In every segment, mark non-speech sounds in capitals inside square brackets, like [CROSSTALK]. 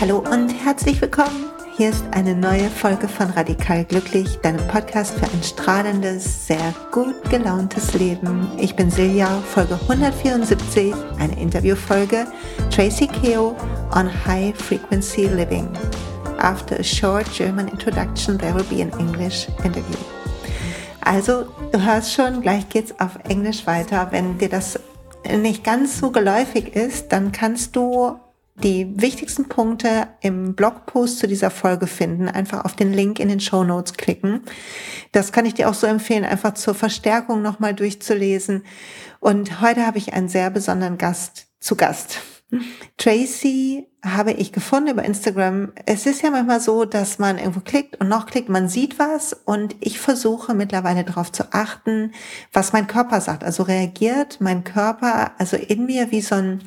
Hallo und herzlich willkommen. Hier ist eine neue Folge von Radikal Glücklich, deinem Podcast für ein strahlendes, sehr gut gelauntes Leben. Ich bin Silja, Folge 174, eine Interviewfolge. Tracy Keo on High Frequency Living. After a short German introduction, there will be an English interview. Also, du hörst schon, gleich geht's auf Englisch weiter. Wenn dir das nicht ganz so geläufig ist, dann kannst du die wichtigsten Punkte im Blogpost zu dieser Folge finden. Einfach auf den Link in den Show Notes klicken. Das kann ich dir auch so empfehlen, einfach zur Verstärkung nochmal durchzulesen. Und heute habe ich einen sehr besonderen Gast zu Gast. Tracy habe ich gefunden über Instagram. Es ist ja manchmal so, dass man irgendwo klickt und noch klickt, man sieht was und ich versuche mittlerweile darauf zu achten, was mein Körper sagt. Also reagiert mein Körper, also in mir wie so ein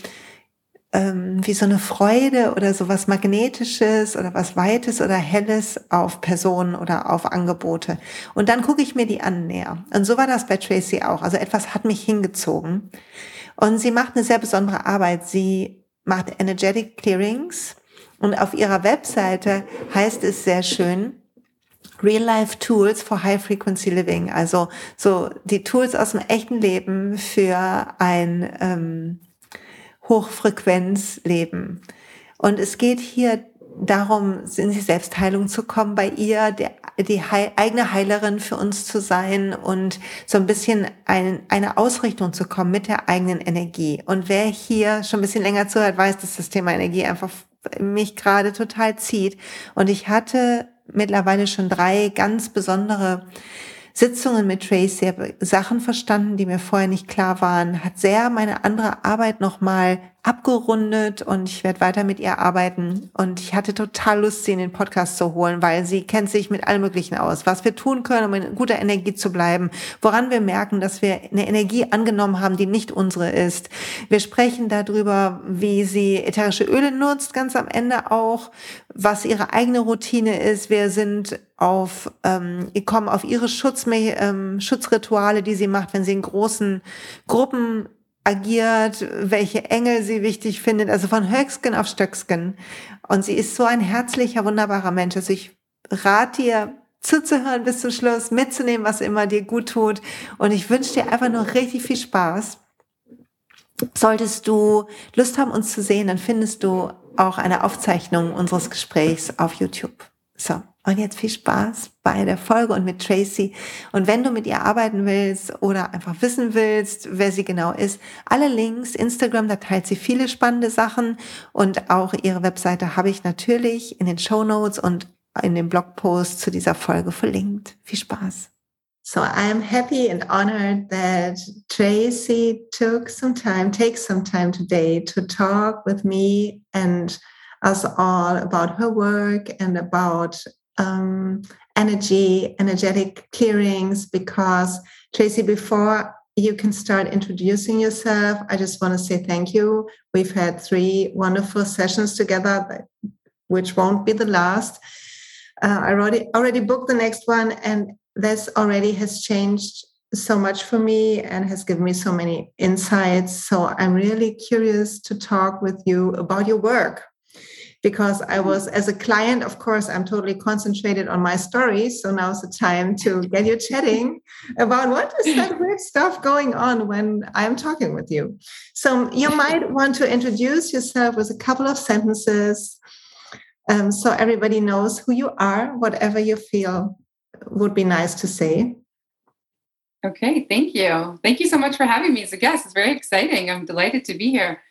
ähm, wie so eine Freude oder so was Magnetisches oder was Weites oder Helles auf Personen oder auf Angebote. Und dann gucke ich mir die an näher. Und so war das bei Tracy auch. Also etwas hat mich hingezogen. Und sie macht eine sehr besondere Arbeit. Sie macht Energetic Clearings. Und auf ihrer Webseite heißt es sehr schön, Real Life Tools for High Frequency Living. Also so die Tools aus dem echten Leben für ein ähm, Hochfrequenzleben. Und es geht hier darum, in die Selbstheilung zu kommen, bei ihr der, die Heil, eigene Heilerin für uns zu sein und so ein bisschen ein, eine Ausrichtung zu kommen mit der eigenen Energie. Und wer hier schon ein bisschen länger zuhört, weiß, dass das Thema Energie einfach mich gerade total zieht. Und ich hatte mittlerweile schon drei ganz besondere Sitzungen mit Tracy, habe Sachen verstanden, die mir vorher nicht klar waren, hat sehr meine andere Arbeit nochmal abgerundet und ich werde weiter mit ihr arbeiten. Und ich hatte total Lust, sie in den Podcast zu holen, weil sie kennt sich mit allem Möglichen aus. Was wir tun können, um in guter Energie zu bleiben, woran wir merken, dass wir eine Energie angenommen haben, die nicht unsere ist. Wir sprechen darüber, wie sie ätherische Öle nutzt, ganz am Ende auch, was ihre eigene Routine ist. Wir sind auf, ähm, kommen auf ihre Schutz, ähm, Schutzrituale, die sie macht, wenn sie in großen Gruppen agiert, welche Engel sie wichtig findet, also von Höcksken auf Stöcksken. Und sie ist so ein herzlicher, wunderbarer Mensch. Also ich rate dir, zuzuhören bis zum Schluss, mitzunehmen, was immer dir gut tut. Und ich wünsche dir einfach nur richtig viel Spaß. Solltest du Lust haben, uns zu sehen, dann findest du auch eine Aufzeichnung unseres Gesprächs auf YouTube. So. Und jetzt viel Spaß bei der Folge und mit Tracy. Und wenn du mit ihr arbeiten willst oder einfach wissen willst, wer sie genau ist, alle Links, Instagram, da teilt sie viele spannende Sachen und auch ihre Webseite habe ich natürlich in den Show Notes und in dem Blogpost zu dieser Folge verlinkt. Viel Spaß. So I'm happy and honored that Tracy took some time, takes some time today to talk with me and us all about her work and about um, energy, energetic clearings, because Tracy, before you can start introducing yourself, I just want to say thank you. We've had three wonderful sessions together, which won't be the last. Uh, I already already booked the next one, and this already has changed so much for me and has given me so many insights. So I'm really curious to talk with you about your work because I mm-hmm. was, as a client, of course, I'm totally concentrated on my story. So now's the time to get you chatting about what is that [LAUGHS] weird stuff going on when I'm talking with you. So you might want to introduce yourself with a couple of sentences um, so everybody knows who you are, whatever you feel would be nice to say. Okay, thank you. Thank you so much for having me as a guest. It's very exciting. I'm delighted to be here.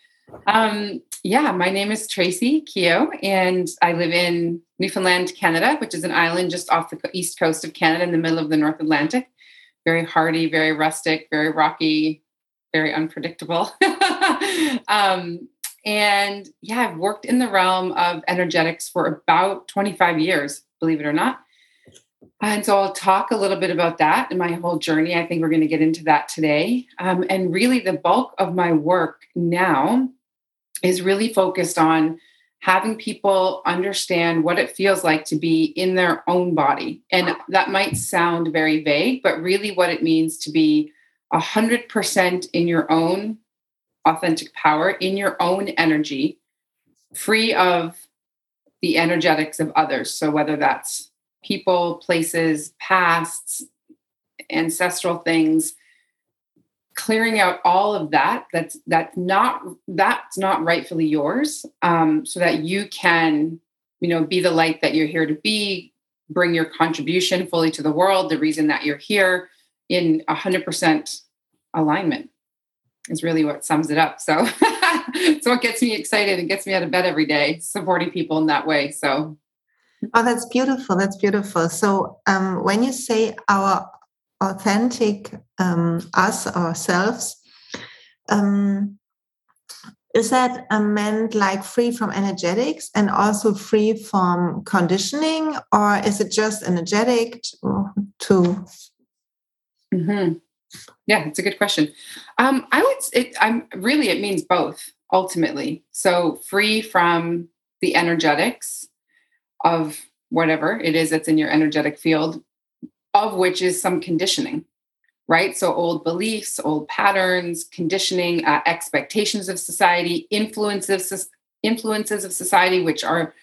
Um, yeah, my name is Tracy Keough, and I live in Newfoundland, Canada, which is an island just off the east coast of Canada in the middle of the North Atlantic. Very hardy, very rustic, very rocky, very unpredictable. [LAUGHS] um, and yeah, I've worked in the realm of energetics for about 25 years, believe it or not. And so I'll talk a little bit about that and my whole journey. I think we're going to get into that today. Um, and really, the bulk of my work now is really focused on having people understand what it feels like to be in their own body. And that might sound very vague, but really what it means to be 100% in your own authentic power, in your own energy, free of the energetics of others. So whether that's people, places, pasts, ancestral things, clearing out all of that that's that's not that's not rightfully yours um, so that you can you know be the light that you're here to be bring your contribution fully to the world the reason that you're here in 100% alignment is really what sums it up. So [LAUGHS] it's what gets me excited and gets me out of bed every day supporting people in that way so. Oh that's beautiful that's beautiful. So um, when you say our authentic um, us ourselves. Um, is that meant like free from energetics and also free from conditioning or is it just energetic to mm-hmm. yeah it's a good question. Um, i would it, i'm really it means both ultimately. So free from the energetics of whatever it is that's in your energetic field of which is some conditioning, right? So, old beliefs, old patterns, conditioning, uh, expectations of society, influences, influences of society, which are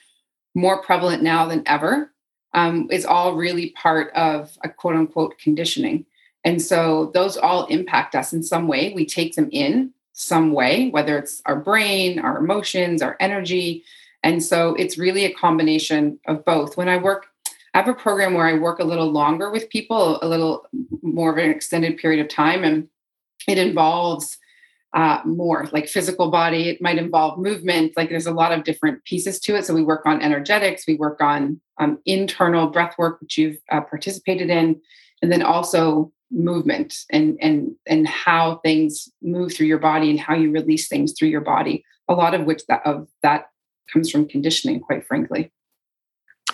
more prevalent now than ever, um, is all really part of a quote unquote conditioning. And so, those all impact us in some way. We take them in some way, whether it's our brain, our emotions, our energy. And so, it's really a combination of both. When I work I have a program where I work a little longer with people, a little more of an extended period of time, and it involves uh, more like physical body. It might involve movement. Like there's a lot of different pieces to it. So we work on energetics, we work on um, internal breath work, which you've uh, participated in, and then also movement and and and how things move through your body and how you release things through your body. A lot of which that of that comes from conditioning, quite frankly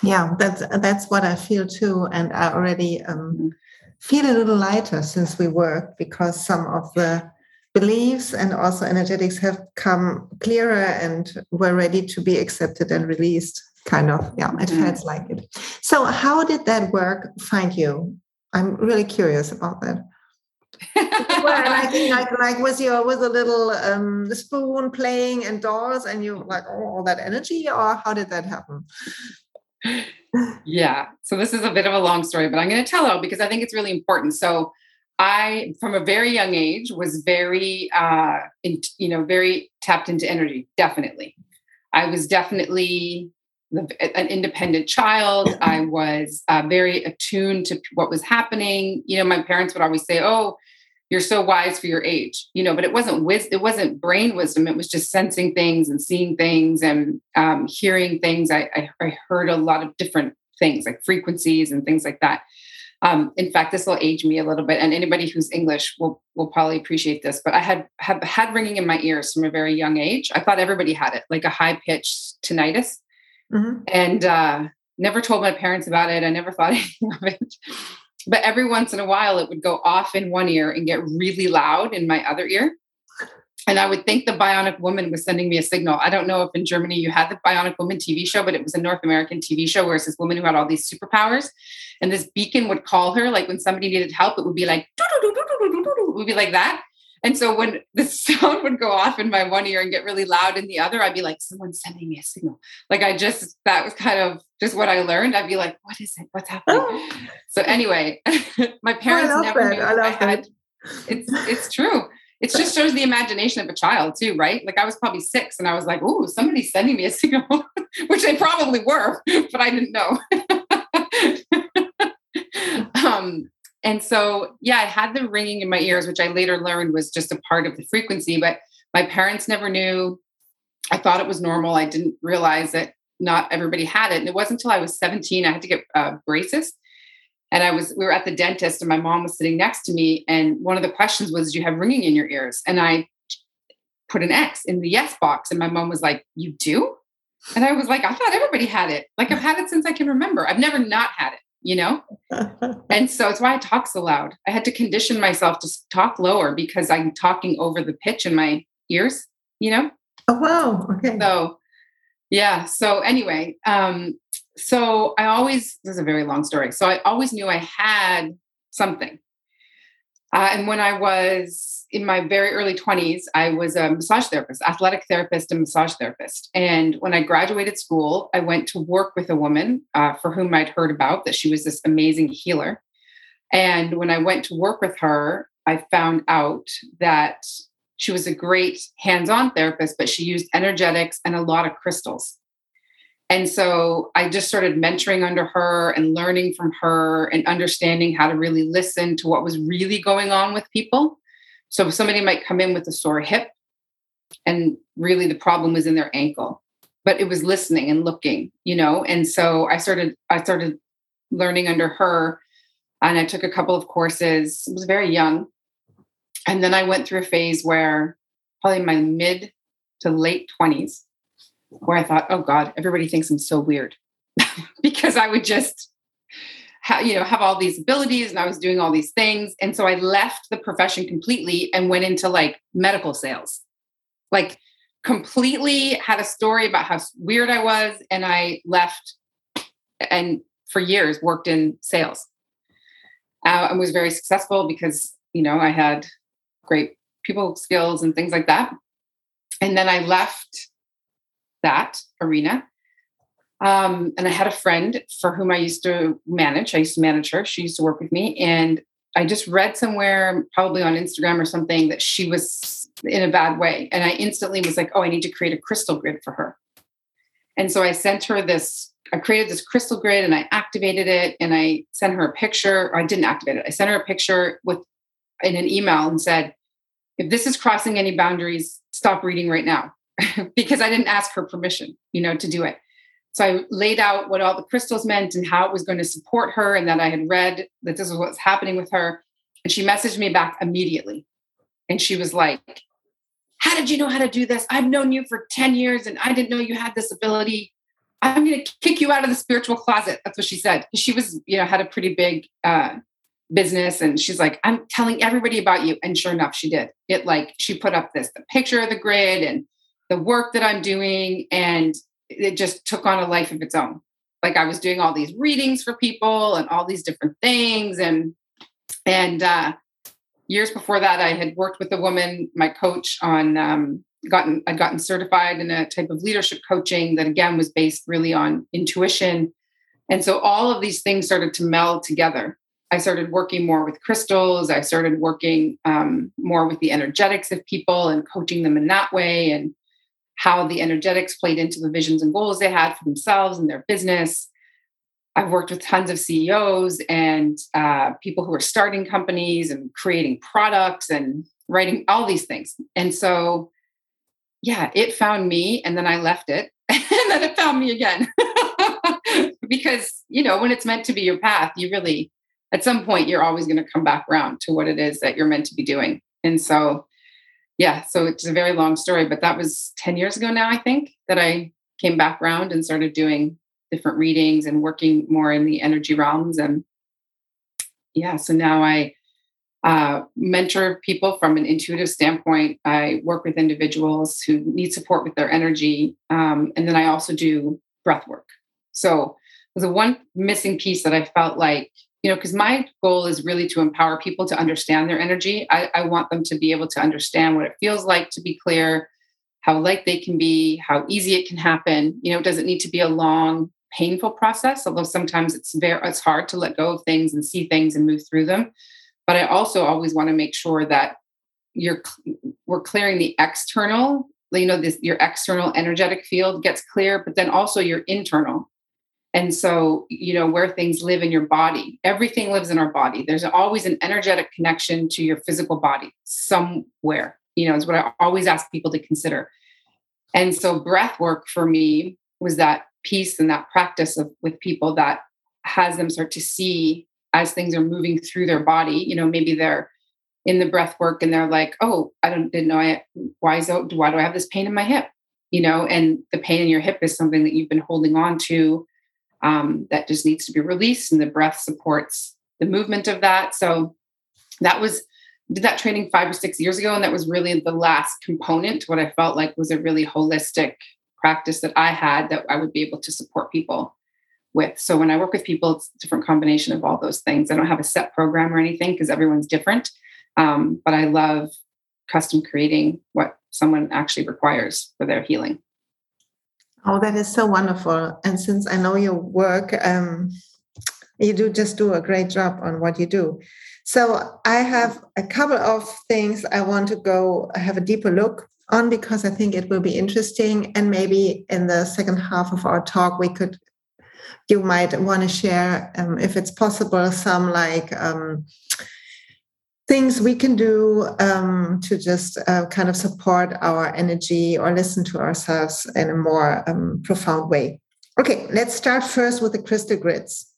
yeah that's that's what i feel too and i already um, feel a little lighter since we work because some of the beliefs and also energetics have come clearer and were ready to be accepted and released kind of. Yeah it mm-hmm. felt like it. So how did that work find you? I'm really curious about that. Well, I think like like was your was a little um spoon playing indoors and you like oh, all that energy or how did that happen yeah. So this is a bit of a long story, but I'm going to tell it because I think it's really important. So I, from a very young age, was very, uh, in, you know, very tapped into energy. Definitely, I was definitely an independent child. I was uh, very attuned to what was happening. You know, my parents would always say, "Oh, you're so wise for your age you know but it wasn't wis- it wasn't brain wisdom it was just sensing things and seeing things and um, hearing things. I, I, I, heard a lot of different things like frequencies and things like that. Um, in fact this will age me a little bit and anybody who's english will will probably appreciate this but i had have had ringing in my ears from a very young age. I thought everybody had it like a high pitched tinnitus. Mm-hmm. and uh, never told my parents about it. I never thought [LAUGHS] anything of it but every once in a while it would go off in one ear and get really loud in my other ear and i would think the bionic woman was sending me a signal i don't know if in germany you had the bionic woman tv show but it was a north american tv show where it's this woman who had all these superpowers and this beacon would call her like when somebody needed help it would be like it would be like that and so when the sound would go off in my one ear and get really loud in the other, I'd be like, someone's sending me a signal. Like I just, that was kind of just what I learned. I'd be like, what is it? What's happening? Oh. [LAUGHS] So anyway, [LAUGHS] my parents never knew I, I had, it's, it's true. It just shows the imagination of a child too, right? Like I was probably six and I was like, oh, somebody's sending me a signal, [LAUGHS] which they probably were, but I didn't know. um, and so, yeah, I had the ringing in my ears, which I later learned was just a part of the frequency, but my parents never knew. I thought it was normal. I didn't realize that not everybody had it. And it wasn't until I was 17, I had to get uh, braces. And I was, we were at the dentist and my mom was sitting next to me. And one of the questions was, Do you have ringing in your ears? And I put an X in the yes box. And my mom was like, You do? And I was like, I thought everybody had it. Like I've had it since I can remember. I've never not had it you know? [LAUGHS] and so it's why I talk so loud. I had to condition myself to talk lower because I'm talking over the pitch in my ears, you know? Oh, wow. Okay. So, yeah. So anyway, um, so I always this is a very long story. So I always knew I had something. Uh, and when I was in my very early 20s, I was a massage therapist, athletic therapist, and massage therapist. And when I graduated school, I went to work with a woman uh, for whom I'd heard about that she was this amazing healer. And when I went to work with her, I found out that she was a great hands on therapist, but she used energetics and a lot of crystals. And so I just started mentoring under her and learning from her and understanding how to really listen to what was really going on with people. So somebody might come in with a sore hip, and really the problem was in their ankle, but it was listening and looking, you know. And so I started, I started learning under her, and I took a couple of courses. I was very young, and then I went through a phase where, probably my mid to late twenties, where I thought, oh God, everybody thinks I'm so weird [LAUGHS] because I would just have, you know, have all these abilities and I was doing all these things. And so I left the profession completely and went into like medical sales. Like completely had a story about how weird I was. And I left and for years worked in sales. Uh, and was very successful because, you know, I had great people skills and things like that. And then I left that arena. Um, and I had a friend for whom I used to manage. I used to manage her. She used to work with me. And I just read somewhere, probably on Instagram or something, that she was in a bad way. And I instantly was like, oh, I need to create a crystal grid for her. And so I sent her this, I created this crystal grid and I activated it and I sent her a picture. Or I didn't activate it. I sent her a picture with in an email and said, if this is crossing any boundaries, stop reading right now. [LAUGHS] because I didn't ask her permission, you know, to do it. So I laid out what all the crystals meant and how it was going to support her, and that I had read that this was what's happening with her. And she messaged me back immediately. And she was like, How did you know how to do this? I've known you for 10 years and I didn't know you had this ability. I'm going to kick you out of the spiritual closet. That's what she said. She was, you know, had a pretty big uh, business and she's like i'm telling everybody about you and sure enough she did it like she put up this the picture of the grid and the work that I'm doing, and it just took on a life of its own. Like I was doing all these readings for people and all these different things, and and uh, years before that, I had worked with a woman, my coach, on um, gotten I'd gotten certified in a type of leadership coaching that again was based really on intuition, and so all of these things started to meld together. I started working more with crystals. I started working um, more with the energetics of people and coaching them in that way, and how the energetics played into the visions and goals they had for themselves and their business. I've worked with tons of CEOs and uh, people who are starting companies and creating products and writing all these things. And so, yeah, it found me and then I left it [LAUGHS] and then it found me again. [LAUGHS] because, you know, when it's meant to be your path, you really, at some point, you're always going to come back around to what it is that you're meant to be doing. And so, yeah, so it's a very long story, but that was 10 years ago now, I think, that I came back around and started doing different readings and working more in the energy realms. And yeah, so now I uh, mentor people from an intuitive standpoint. I work with individuals who need support with their energy. Um, and then I also do breath work. So there's a one missing piece that I felt like you know, because my goal is really to empower people to understand their energy. I, I, want them to be able to understand what it feels like to be clear, how light they can be, how easy it can happen. You know, it doesn't need to be a long, painful process, although sometimes it's very it's hard to let go of things and see things and move through them. But I also always want to make sure that you're we're clearing the external, you know, this your external energetic field gets clear, but then also your internal and so, you know, where things live in your body, everything lives in our body. There's always an energetic connection to your physical body somewhere, you know, is what I always ask people to consider. And so, breath work for me was that piece and that practice of with people that has them start to see as things are moving through their body. You know, maybe they're in the breath work and they're like, oh, I don't didn't know I why is that, why do I have this pain in my hip? You know, and the pain in your hip is something that you've been holding on to um, that just needs to be released and the breath supports the movement of that so that was did that training five or six years ago and that was really the last component what i felt like was a really holistic practice that I had that I would be able to support people with. So when I work with people, it's a different combination of all those things. I don't have a set program or anything because everyone's different. Um, but I love custom creating what someone actually requires for their healing. Oh, that is so wonderful. And since I know your work, um, you do just do a great job on what you do. So I have a couple of things I want to go have a deeper look on because I think it will be interesting. And maybe in the second half of our talk, we could, you might want to share, um, if it's possible, some like um, things we can do um, to just uh, kind of support our energy or listen to ourselves in a more um, profound way. Okay, let's start first with the crystal grids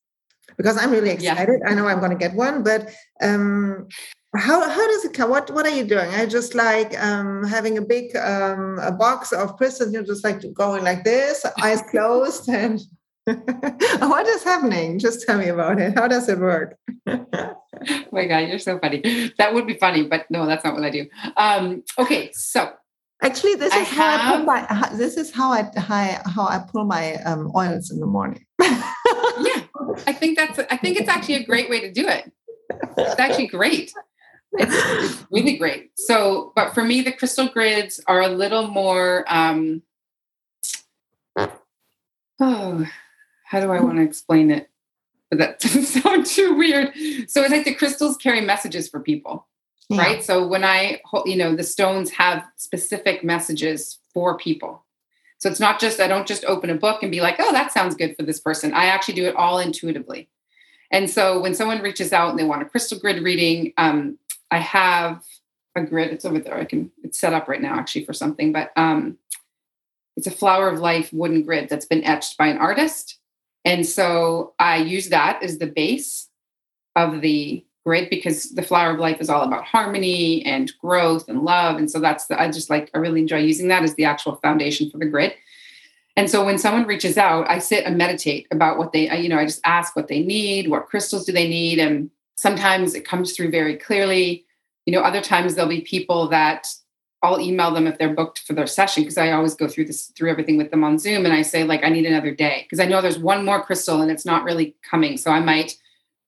because I'm really excited. Yeah. I know I'm going to get one, but um, how how does it come? What what are you doing? I just like um, having a big um, a box of crystals. You're just like going like this, eyes [LAUGHS] closed, and [LAUGHS] what is happening? Just tell me about it. How does it work? oh [LAUGHS] my God, you're so funny. That would be funny, but no, that's not what I do. Um, okay, so actually, this is I how I put my. This is how I how I pull my um, oils in the morning. [LAUGHS] yeah, I think that's. I think it's actually a great way to do it. It's actually great. It's, it's really great. So, but for me, the crystal grids are a little more. Um, oh, how do I want to explain it? but that [LAUGHS] doesn't sound too weird. So it's like the crystals carry messages for people, yeah. right? So when I, you know, the stones have specific messages for people. So it's not just, I don't just open a book and be like, oh, that sounds good for this person. I actually do it all intuitively. And so when someone reaches out and they want a crystal grid reading, um, I have a grid. It's over there. I can, it's set up right now actually for something, but um, it's a flower of life wooden grid that's been etched by an artist and so I use that as the base of the grid because the flower of life is all about harmony and growth and love. And so that's the, I just like, I really enjoy using that as the actual foundation for the grid. And so when someone reaches out, I sit and meditate about what they, you know, I just ask what they need, what crystals do they need. And sometimes it comes through very clearly. You know, other times there'll be people that I'll email them if they're booked for their session because I always go through this through everything with them on Zoom and I say like I need another day because I know there's one more crystal and it's not really coming so I might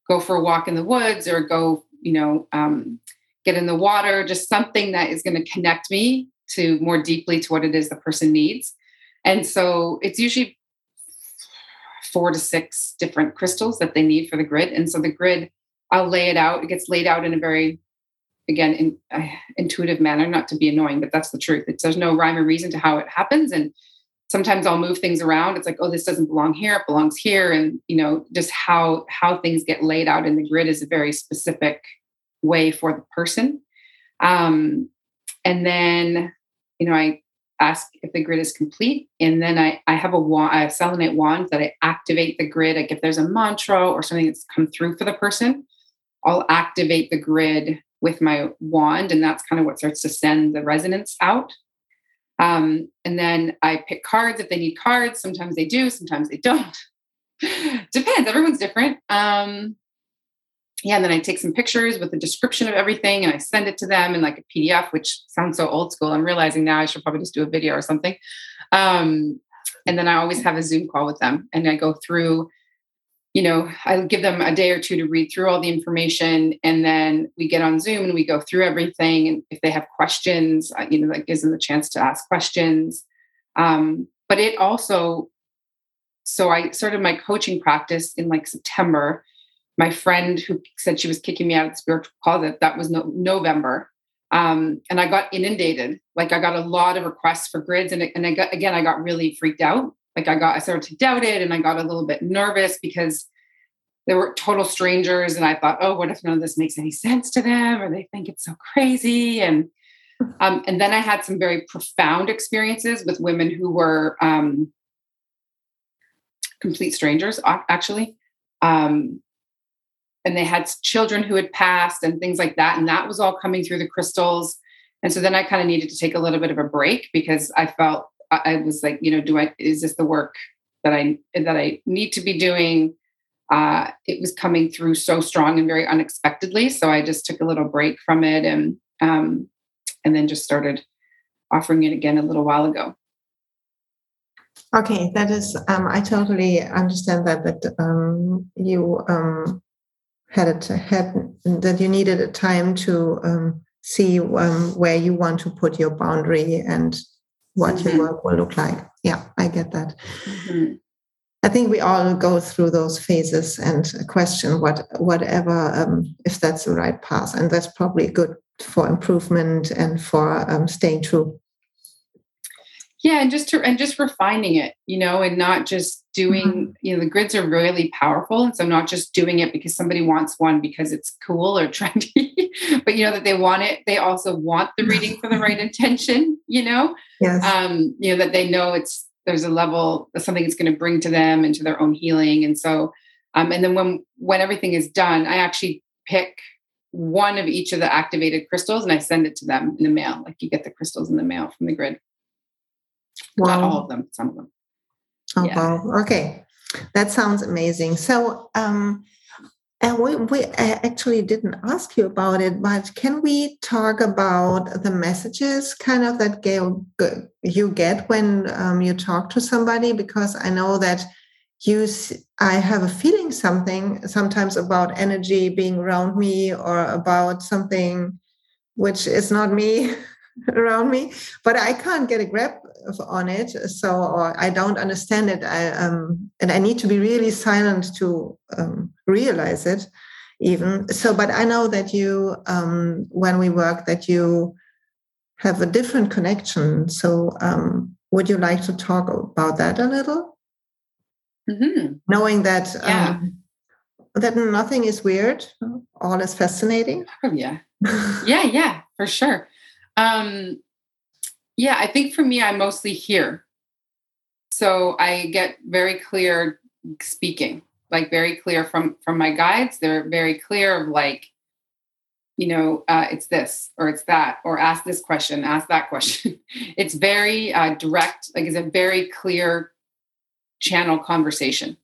go for a walk in the woods or go you know um, get in the water just something that is going to connect me to more deeply to what it is the person needs. And so it's usually four to six different crystals that they need for the grid and so the grid I'll lay it out it gets laid out in a very again in uh, intuitive manner not to be annoying but that's the truth. It's, there's no rhyme or reason to how it happens and sometimes i'll move things around. It's like oh this doesn't belong here it belongs here and you know just how how things get laid out in the grid is a very specific way for the person. Um, and then you know i ask if the grid is complete and then i i have a wand i have selenite wand that i activate the grid. Like if there's a mantra or something that's come through for the person i'll activate the grid with my wand, and that's kind of what starts to send the resonance out. Um, and then I pick cards if they need cards. Sometimes they do, sometimes they don't. [LAUGHS] Depends. Everyone's different. Um, yeah, and then I take some pictures with a description of everything and I send it to them in like a PDF, which sounds so old school. I'm realizing now I should probably just do a video or something. Um, and then I always have a Zoom call with them and I go through you know, I give them a day or two to read through all the information, and then we get on Zoom and we go through everything. And if they have questions, uh, you know, that gives them the chance to ask questions. Um, but it also, so I started my coaching practice in like September. My friend who said she was kicking me out of the spiritual closet, that was no, November. Um, and I got inundated. Like I got a lot of requests for grids, and, and I got again, I got really freaked out like I got, I started to doubt it and I got a little bit nervous because they were total strangers. And I thought, oh, what if none of this makes any sense to them or they think it's so crazy? And, um, and then I had some very profound experiences with women who were um, complete strangers, actually. Um, and they had children who had passed and things like that. And that was all coming through the crystals. And so then I kind of needed to take a little bit of a break because I felt I was like, you know, do I is this the work that I that I need to be doing? Uh, it was coming through so strong and very unexpectedly, so I just took a little break from it and um, and then just started offering it again a little while ago. Okay, that is, um, I totally understand that that um, you um, had it had that you needed a time to um, see um, where you want to put your boundary and what mm-hmm. your work will look like. Yeah, I get that. Mm-hmm. I think we all go through those phases and question what whatever um, if that's the right path, and that's probably good for improvement and for um, staying true yeah and just to and just refining it you know and not just doing mm-hmm. you know the grids are really powerful and so not just doing it because somebody wants one because it's cool or [LAUGHS] trendy [LAUGHS] but you know that they want it they also want the reading for the [LAUGHS] right intention you know yes. um you know that they know it's there's a level something it's going to bring to them and to their own healing and so um and then when when everything is done i actually pick one of each of the activated crystals and i send it to them in the mail like you get the crystals in the mail from the grid Wow. Not all of them, some of them. Oh, yeah. wow. Okay. That sounds amazing. So, um, and we, we actually didn't ask you about it, but can we talk about the messages kind of that Gail, you get when um, you talk to somebody? Because I know that you, I have a feeling something sometimes about energy being around me or about something which is not me [LAUGHS] [LAUGHS] around me, but I can't get a grip on it. So, or I don't understand it. I, um, and I need to be really silent to um, realize it even. So, but I know that you, um, when we work, that you have a different connection. So, um, would you like to talk about that a little? Mm-hmm. Knowing that yeah. Um, that nothing is weird, all is fascinating. Oh [LAUGHS] yeah, [LAUGHS] yeah, yeah, for sure. Um, yeah, I think for me, I mostly hear. So I get very clear speaking, like very clear from from my guides. They're very clear of like, you know, uh, it's this or it's that, or ask this question, ask that question. [LAUGHS] it's very uh, direct, like it's a very clear channel conversation.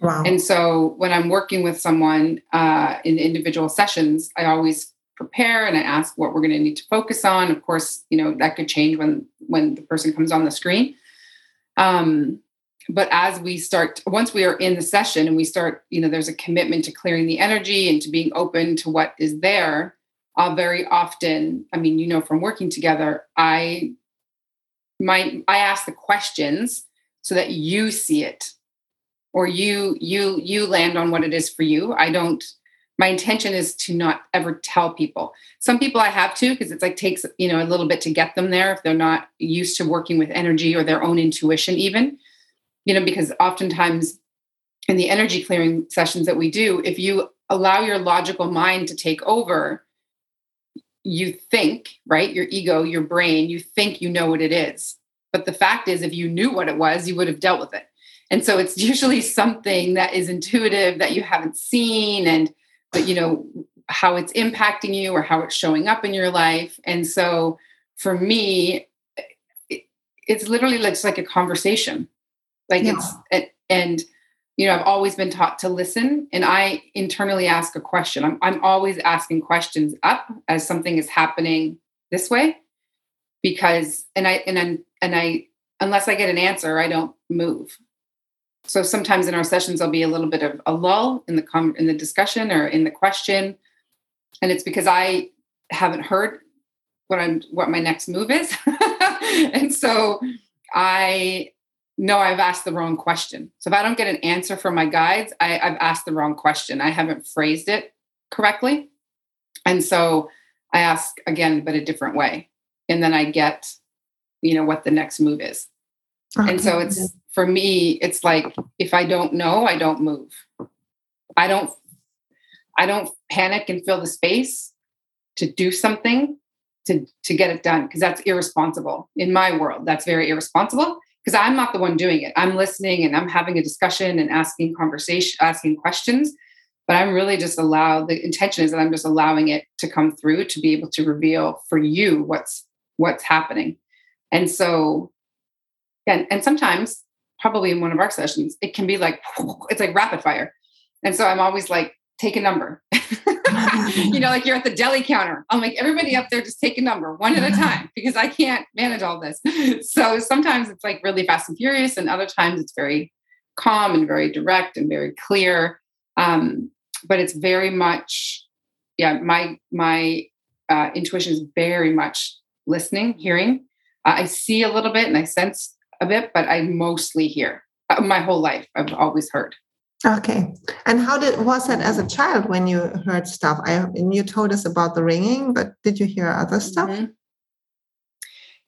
Wow. And so when I'm working with someone uh, in individual sessions, I always prepare and I ask what we're going to need to focus on. Of course, you know that could change when when the person comes on the screen. Um, but as we start, once we are in the session and we start, you know, there's a commitment to clearing the energy and to being open to what is there. Uh, very often, I mean, you know, from working together, I my I ask the questions so that you see it or you you you land on what it is for you. I don't my intention is to not ever tell people. Some people i have to because it's like takes you know a little bit to get them there if they're not used to working with energy or their own intuition even. You know because oftentimes in the energy clearing sessions that we do if you allow your logical mind to take over you think right? Your ego your brain you think you know what it is. But the fact is if you knew what it was you would have dealt with it. And so it's [LAUGHS] usually something that is intuitive that you haven't seen and you know how it's impacting you or how it's showing up in your life. And so for me it, it's literally just like a conversation. Like yeah. it's and you know i've always been taught to listen and i internally ask a question. I'm, I'm always asking questions up as something is happening this way because and i and i and i unless i get an answer i don't move so sometimes in our sessions there'll be a little bit of a lull in the com- in the discussion or in the question. And it's because i haven't heard what i'm what my next move is. [LAUGHS] And so i know i've asked the wrong question. So if i don't get an answer from my guides I, i've asked the wrong question. I haven't phrased it correctly. And so i ask again but a different way. And then i get you know what the next move is. And so it's for me, it's like if I don't know, I don't move. I don't I don't panic and fill the space to do something to to get it done because that's irresponsible in my world. That's very irresponsible because I'm not the one doing it. I'm listening and I'm having a discussion and asking conversation, asking questions, but I'm really just allow the intention is that I'm just allowing it to come through to be able to reveal for you what's what's happening. And so and, and sometimes probably in one of our sessions, it can be like, [LAUGHS] it's like rapid fire. And so I'm always like, take a number. [LAUGHS] you know, like you're at the deli counter. I'm like, everybody up there, just take a number one at a [LAUGHS] time because I can't manage all this. So sometimes it's like really fast and furious, and other times it's very calm and very direct and very clear. Um, but it's very much, yeah, my my uh, intuition is very much listening, hearing. Uh, I see a little bit and I sense a bit, but I mostly hear. Uh, my whole life, I've always heard. Okay. And how did was that as a child when you heard stuff? I and you told us about the ringing, but did you hear other stuff? Mm-hmm.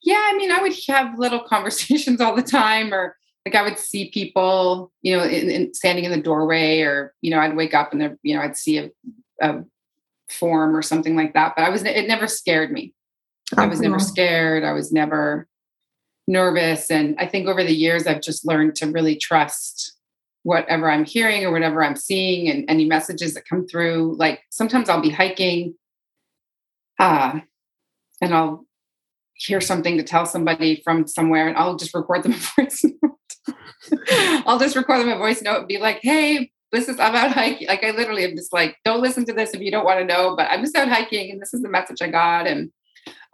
Yeah, I mean, I would have little [LAUGHS] conversations all the time, or like I would see people, you know, in, in, standing in the doorway, or you know, I'd wake up and there, you know, I'd see a, a form or something like that. But I was, it never scared me. I was never scared. I was never nervous. And I think over the years, I've just learned to really trust whatever I'm hearing or whatever I'm seeing and any messages that come through. Like sometimes I'll be hiking uh, and I'll hear something to tell somebody from somewhere and I'll just record them a [LAUGHS] voice note. I'll just record them a voice note and be like, hey, this is I'm out hiking. Like I literally am just like, don't listen to this if you don't want to know, but I'm just out hiking and this is the message I got. And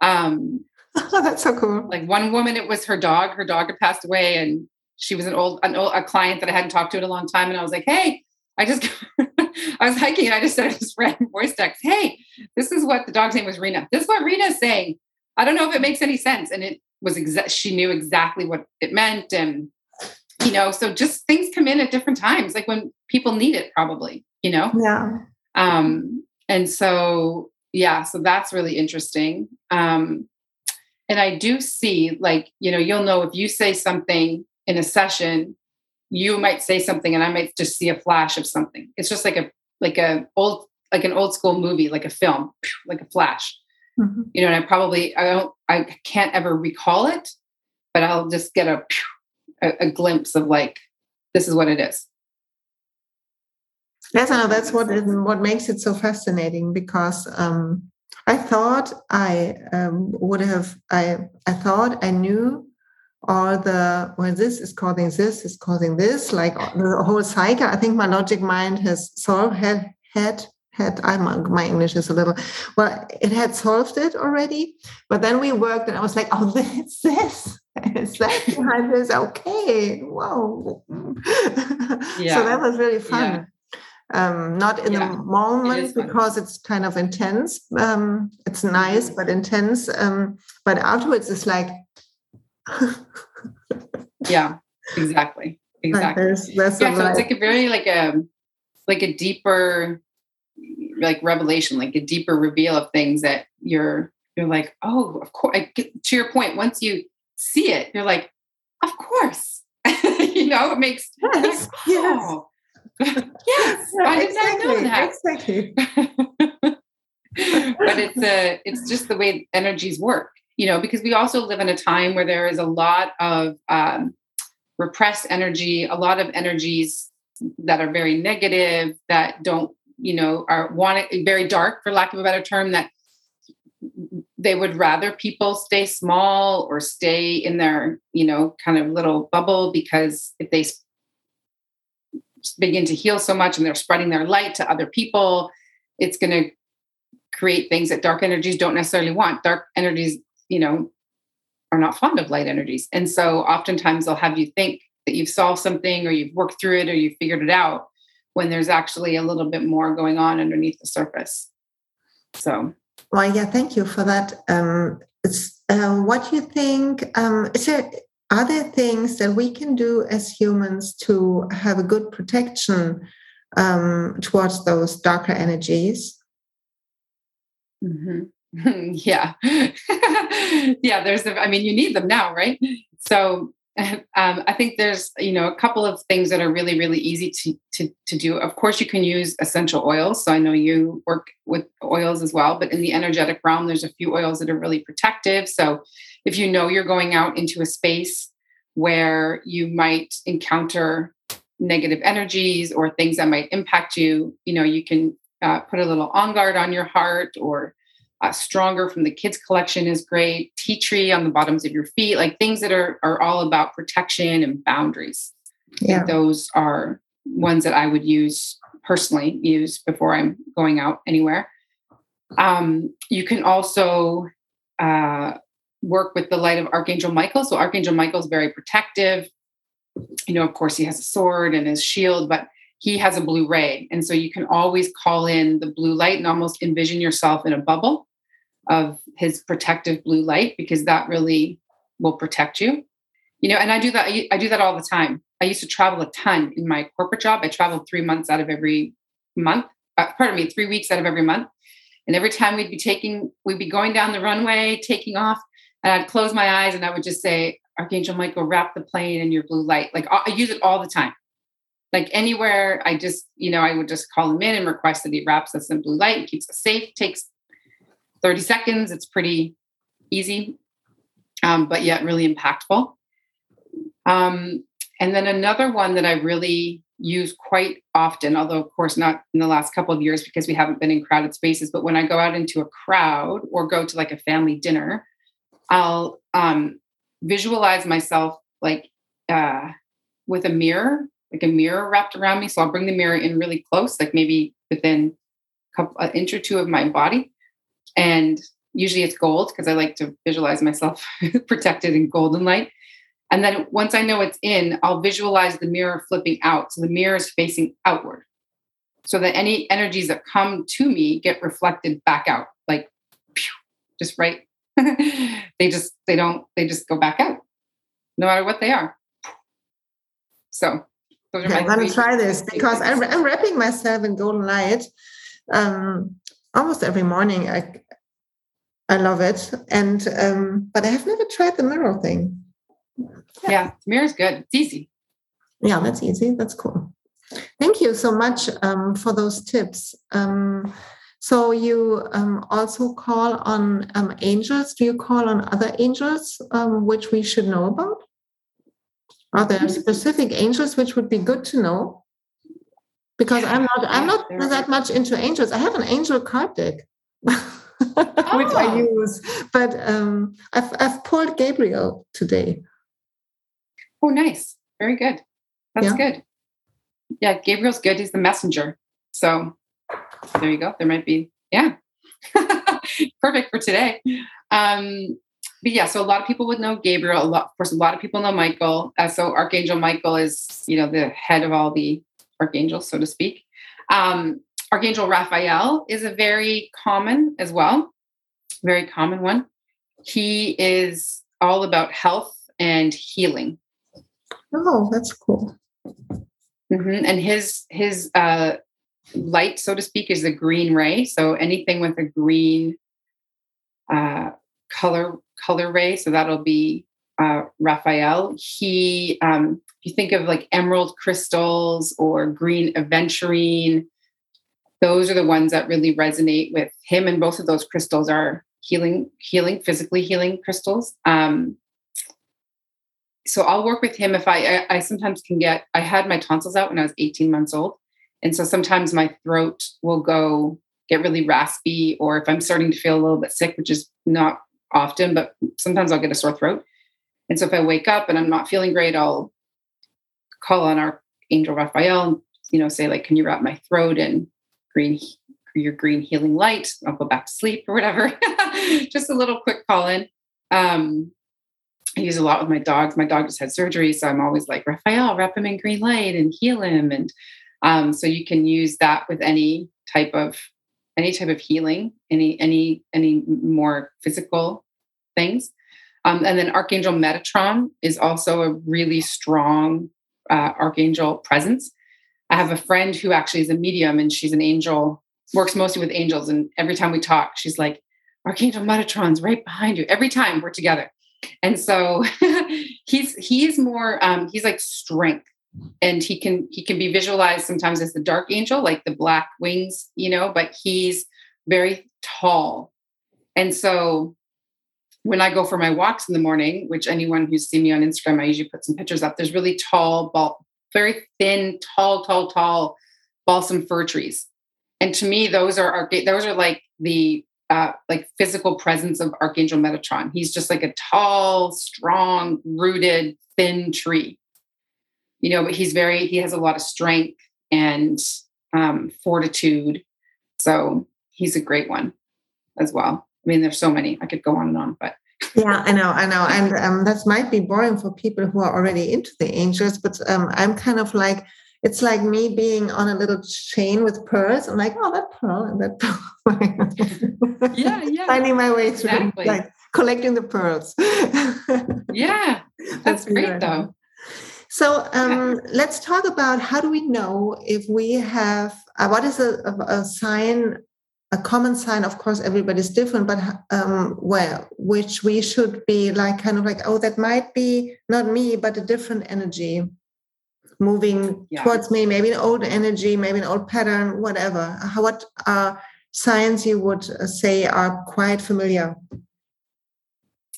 um [LAUGHS] oh, that's so cool. Like one woman, it was her dog. Her dog had passed away, and she was an old, an old a client that I hadn't talked to in a long time. And I was like, hey, I just [LAUGHS] I was hiking and I just started this random voice text. Hey, this is what the dog's name was Rena. This is what Rena's saying. I don't know if it makes any sense. And it was exact she knew exactly what it meant. And you know, so just things come in at different times, like when people need it, probably, you know? Yeah. Um, and so yeah, so that's really interesting. Um, and I do see, like, you know, you'll know if you say something in a session, you might say something and I might just see a flash of something. It's just like a like a old like an old school movie, like a film, like a flash. Mm-hmm. You know, and I probably I don't I can't ever recall it, but I'll just get a a, a glimpse of like this is what it is. Yes, I know that's what it, what makes it so fascinating because um, I thought I um, would have I I thought I knew all the well this is causing this is causing this like the whole cycle. I think my logic mind has solved had had had I my, English is a little well it had solved it already, but then we worked and I was like oh [LAUGHS] it's this is that behind this okay whoa [LAUGHS] yeah. so that was really fun. Yeah um, not in yeah, the moment because it's kind of intense. Um, it's nice, but intense. Um, but afterwards, it's like, [LAUGHS] yeah, exactly, exactly. There's, there's yeah, so it's like a very like a like a deeper like revelation, like a deeper reveal of things that you're you're like, oh, of course. To your point, once you see it, you're like, of course. [LAUGHS] you know, it makes, yes, oh, yes yes, [LAUGHS] I did exactly, not know that. Exactly. [LAUGHS] but it's a, it's just the way energies work, you know, because we also live in a time where there is a lot of um, repressed energy, a lot of energies that are very negative, that don't, you know, are want it very dark, for lack of a better term, that they would rather people stay small or stay in their, you know, kind of little bubble because if they begin to heal so much and they're spreading their light to other people, it's going to create things that dark energies don't necessarily want. Dark energies, you know, are not fond of light energies. And so oftentimes they'll have you think that you've solved something or you've worked through it or you've figured it out when there's actually a little bit more going on underneath the surface. So, well, yeah, thank you for that. Um, it's uh, what do you think. Um, is there are there things that we can do as humans to have a good protection um, towards those darker energies? Mm-hmm. [LAUGHS] yeah. [LAUGHS] yeah, there's, a, I mean, you need them now, right? So [LAUGHS] um, I think there's, you know, a couple of things that are really, really easy to, to, to do. Of course, you can use essential oils. So I know you work with oils as well, but in the energetic realm, there's a few oils that are really protective. So if you know you're going out into a space where you might encounter negative energies or things that might impact you, you know, you can uh, put a little on guard on your heart or uh, stronger from the kids collection is great tea tree on the bottoms of your feet like things that are are all about protection and boundaries yeah those are ones that i would use personally use before I'm going out anywhere. Um, you can also uh, work with the light of Archangel Michael. So Archangel Michael is very protective. You know, of course, he has a sword and his shield, but he has a blue ray. And so you can always call in the blue light and almost envision yourself in a bubble of his protective blue light because that really will protect you. You know, and I do that. I do that all the time. I used to travel a ton in my corporate job. I traveled three months out of every month. Uh, pardon me, three weeks out of every month. And every time we'd be taking, we'd be going down the runway, taking off, and I'd close my eyes and I would just say, Archangel Michael, wrap the plane in your blue light. Like I use it all the time. Like anywhere, I just, you know, I would just call him in and request that he wraps us in blue light keeps us safe. Takes 30 seconds. It's pretty easy, um, but yet really impactful. Um, and then another one that I really use quite often, although of course not in the last couple of years because we haven't been in crowded spaces, but when I go out into a crowd or go to like a family dinner, I'll um, visualize myself like uh, with a mirror, like a mirror wrapped around me. So I'll bring the mirror in really close, like maybe within a couple, an inch or two of my body. And usually it's gold because I like to visualize myself [LAUGHS] protected in golden light. And then once I know it's in, I'll visualize the mirror flipping out. So the mirror is facing outward so that any energies that come to me get reflected back out, like just right [LAUGHS] they just they don't they just go back out no matter what they are so those are I'm going to try this because I'm, I'm, wrapping myself in golden light um, almost every morning. I I love it, and um, but I have never tried the mirror thing. Yeah, yeah mirror's good. It's easy. Yeah, that's easy. That's cool. Thank you so much um, for those tips. Um, so you um, also call on um, angels. Do you call on other angels um, which we should know about? Are there mm-hmm. specific angels which would be good to know? Because I'm not I'm not that much into angels. I have an angel card deck. [LAUGHS] which I oh. use, but um, I've I've pulled Gabriel today. Oh, nice! Very good. That's yeah. good. Yeah, Gabriel's good. He's the messenger. So there you go. There might be, yeah. [LAUGHS] Perfect for today. Um, but yeah, so a lot of people would know Gabriel. A lot, of course, a lot of people know Michael. Uh, so Archangel Michael is, you know, the head of all the archangels, so to speak. Um, Archangel Raphael is a very common as well, very common one. He is all about health and healing. Oh, that's cool. Mm-hmm. And his his uh, light, so to speak, is the green ray. So anything with a green uh, color color ray, so that'll be uh, Raphael. He, um, if you think of like emerald crystals or green aventurine, those are the ones that really resonate with him. And both of those crystals are healing, healing, physically healing crystals. Um, so I'll work with him if I, I, I sometimes can get. I had my tonsils out when I was 18 months old, and so sometimes my throat will go get really raspy, or if I'm starting to feel a little bit sick, which is not often, but sometimes I'll get a sore throat. And so if I wake up and I'm not feeling great, I'll call on our angel Raphael and you know say like, "Can you wrap my throat in green your green healing light?" I'll go back to sleep or whatever. [LAUGHS] just a little quick call in. Um, I use a lot with my dogs. My dog just had surgery, so I'm always like Raphael, wrap him in green light and heal him. And um, so you can use that with any type of any type of healing, any any any more physical things. Um, and then Archangel Metatron is also a really strong uh, archangel presence. I have a friend who actually is a medium, and she's an angel, works mostly with angels. And every time we talk, she's like, Archangel Metatron's right behind you. Every time we're together. And so [LAUGHS] he's he's more um, he's like strength and he can he can be visualized sometimes as the dark angel like the black wings you know but he's very tall and so when i go for my walks in the morning which anyone who's seen me on instagram i usually put some pictures up there's really tall ball very thin tall tall tall balsam fir trees and to me those are those are like the uh, like physical presence of archangel metatron he's just like a tall strong rooted thin tree you know, but he's very, he has a lot of strength and um, fortitude. So he's a great one as well. I mean, there's so many. I could go on and on, but yeah, I know, I know, and um, that might be boring for people who are already into the angels. But um, I'm kind of like it's like me being on a little chain with pearls. I'm like, oh, that pearl and that pearl. [LAUGHS] yeah, yeah. Finding my way through, exactly. like collecting the pearls. [LAUGHS] yeah, that's, that's great though. So um, let's talk about how do we know if we have uh, what is a, a, a, sign, a common sign. Of course, everybody's different, but um, where which we should be like kind of like, oh, that might be not me, but a different energy moving yeah. towards me. Maybe an old energy, maybe an old pattern, whatever. How, what are signs you would uh, say are quite familiar?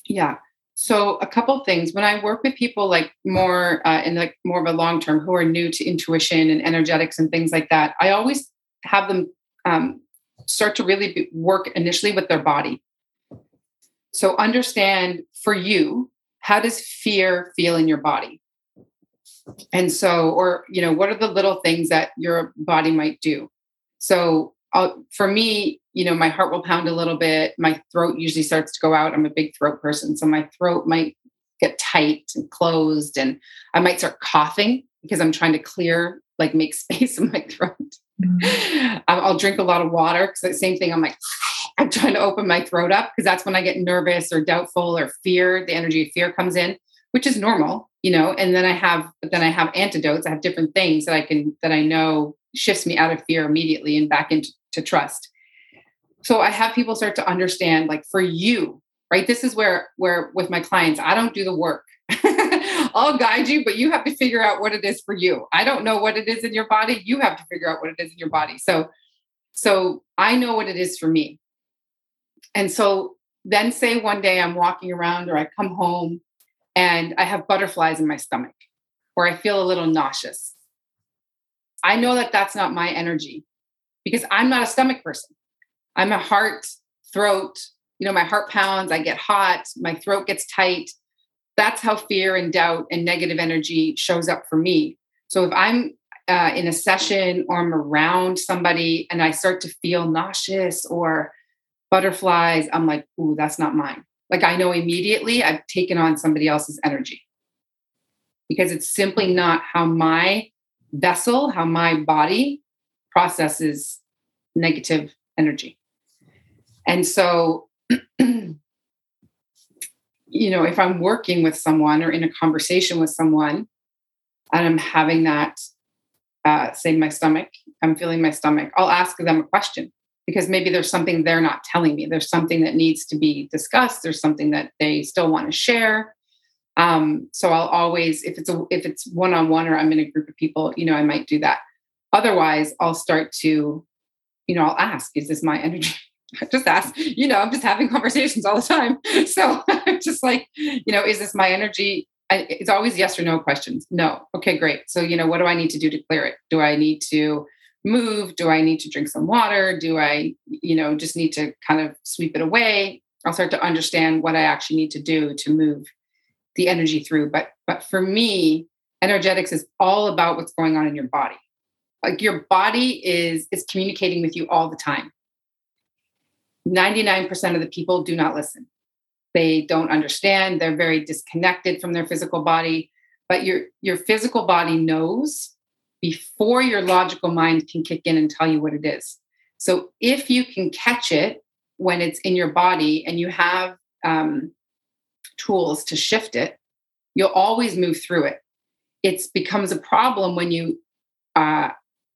Yeah. So a couple things. When I work with people like more uh, in like more of a long term who are new to intuition and energetics and things like that, I always have them um, start to really be, work initially with their body. So understand for you, how does fear feel in your body? And so, or you know, what are the little things that your body might do? So I'll, for me, you know, my heart will pound a little bit. My throat usually starts to go out. I'm a big throat person. So my throat might get tight and closed. And I might start coughing because I'm trying to clear, like make [LAUGHS] space in my throat. [LAUGHS] Mm-hmm. I'll drink a lot of water because the same thing. I'm like, [SIGHS] I'm trying to open my throat up because that's when I get nervous or doubtful or fear. The energy of fear comes in, which is normal, you know. And then I have, then I have antidotes. I have different things that I can, that I know shifts me out of fear immediately and back into to trust so i have people start to understand like for you right this is where where with my clients i don't do the work [LAUGHS] i'll guide you but you have to figure out what it is for you. I don't know what it is in your body. You have to figure out what it is in your body. So so i know what it is for me. And so then say one day i'm walking around or i come home and i have butterflies in my stomach or i feel a little nauseous. I know that that's not my energy because I'm not a stomach person. I'm a heart, throat, you know, my heart pounds, I get hot, my throat gets tight. That's how fear and doubt and negative energy shows up for me. So if I'm uh, in a session or I'm around somebody and I start to feel nauseous or butterflies, I'm like, ooh, that's not mine. Like I know immediately I've taken on somebody else's energy because it's simply not how my vessel, how my body processes negative energy. And so, [CLEARS THROAT] you know, if I'm working with someone or in a conversation with someone and I'm having that, uh, say, my stomach, I'm feeling my stomach, I'll ask them a question because maybe there's something they're not telling me. There's something that needs to be discussed. There's something that they still want to share. Um, so I'll always, if it's a, if it's one on one or I'm in a group of people, you know, I might do that. Otherwise, I'll start to, you know, I'll ask, is this my [LAUGHS] energy? [LAUGHS] Just ask, you know, I'm just having conversations all the time. [LAUGHS] So I'm just like, you know, is this my energy? I, it's always yes or no questions. No. Okay, great. So, you know, what do I need to do to clear it? Do I need to move? Do I need to drink some water? Do I, you know, just need to kind of sweep it away? I'll start to understand what I actually need to do to move the energy through. But but for me, energetics is all about what's going on in your body like your body is is communicating with you all the time 99% of the people do not listen. They don't understand. They're very disconnected from their physical body. But your your physical body knows before your logical mind can kick in and tell you what it is. So if you can catch it when it's in your body and you have um, tools to shift it you'll always move through it. It becomes a problem when you uh,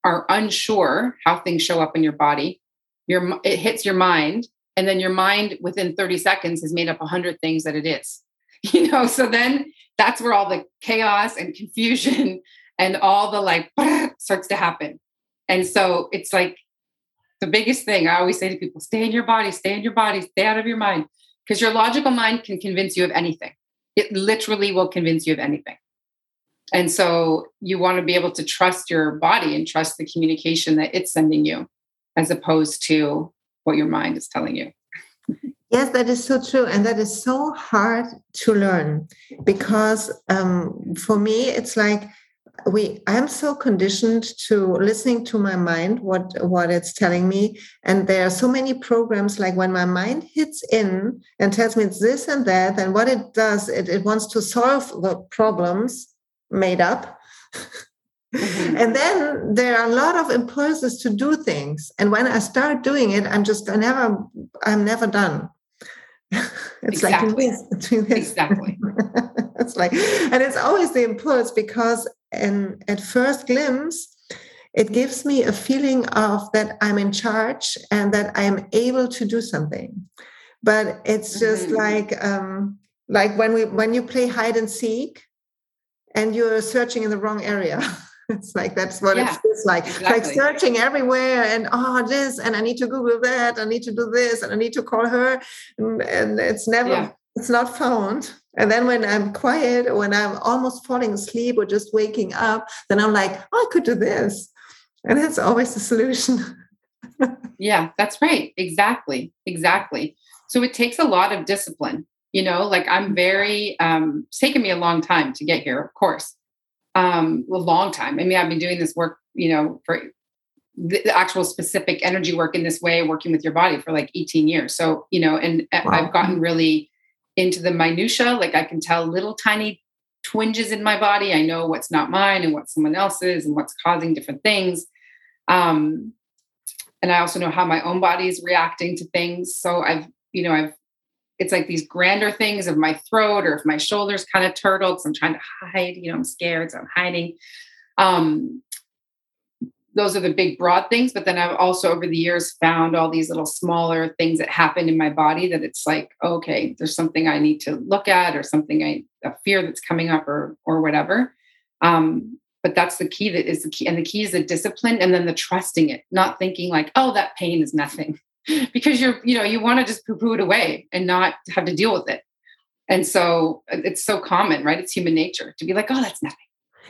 are unsure how things show up in your body, your it hits your mind, and then your mind within 30 seconds has made up 100 things that it is. [LAUGHS] You know, so then that's where all the chaos and confusion [LAUGHS] and all the like [LAUGHS] starts to happen. And so it's like the biggest thing I always say to people stay in your body, stay in your body, stay out of your mind. Because your logical mind can convince you of anything. It literally will convince you of anything. And so you want to be able to trust your body and trust the communication that it's sending you as opposed to what your mind is telling you. Yes, that is so true. And that is so hard to learn because um, for me, it's like we i'm so conditioned to listening to my mind what what it's telling me and there are so many programs like when my mind hits in and tells me it's this and that and what it does it, it wants to solve the problems made up [LAUGHS] mm-hmm. and then there are a lot of impulses to do things and when i start doing it i'm just i never i'm never done [LAUGHS] it's exactly. like [LAUGHS] exactly it's like and it's always the impulse because and at first glimpse it gives me a feeling of that i'm in charge and that i'm able to do something but it's just mm-hmm. like um like when we when you play hide and seek and you're searching in the wrong area [LAUGHS] it's like that's what yeah, it feels like exactly. like searching everywhere and oh this and i need to google that i need to do this and i need to call her and, and it's never yeah. it's not found and then when I'm quiet, when I'm almost falling asleep or just waking up, then I'm like, oh, I could do this. And that's always the solution. [LAUGHS] yeah, that's right. Exactly. Exactly. So it takes a lot of discipline. You know, like I'm very, um, it's taken me a long time to get here, of course. Um, a long time. I mean, I've been doing this work, you know, for the actual specific energy work in this way, working with your body for like 18 years. So, you know, and wow. I've gotten really into the minutia like i can tell little tiny twinges in my body i know what's not mine and what someone else's and what's causing different things um, and i also know how my own body is reacting to things so i've you know i've it's like these grander things of my throat or if my shoulders kind of turtled, because i'm trying to hide you know i'm scared so i'm hiding. Um, those are the big broad things but then i've also over the years found all these little smaller things that happen in my body that it's like okay there's something i need to look at or something i a fear that's coming up or or whatever. Um, but that's the key that is the key and the key is the discipline and then the trusting it not thinking like oh that pain is nothing [LAUGHS] because you're you know you want to just poo-poo it away and not have to deal with it and so it's so common right it's human nature to be like oh that's nothing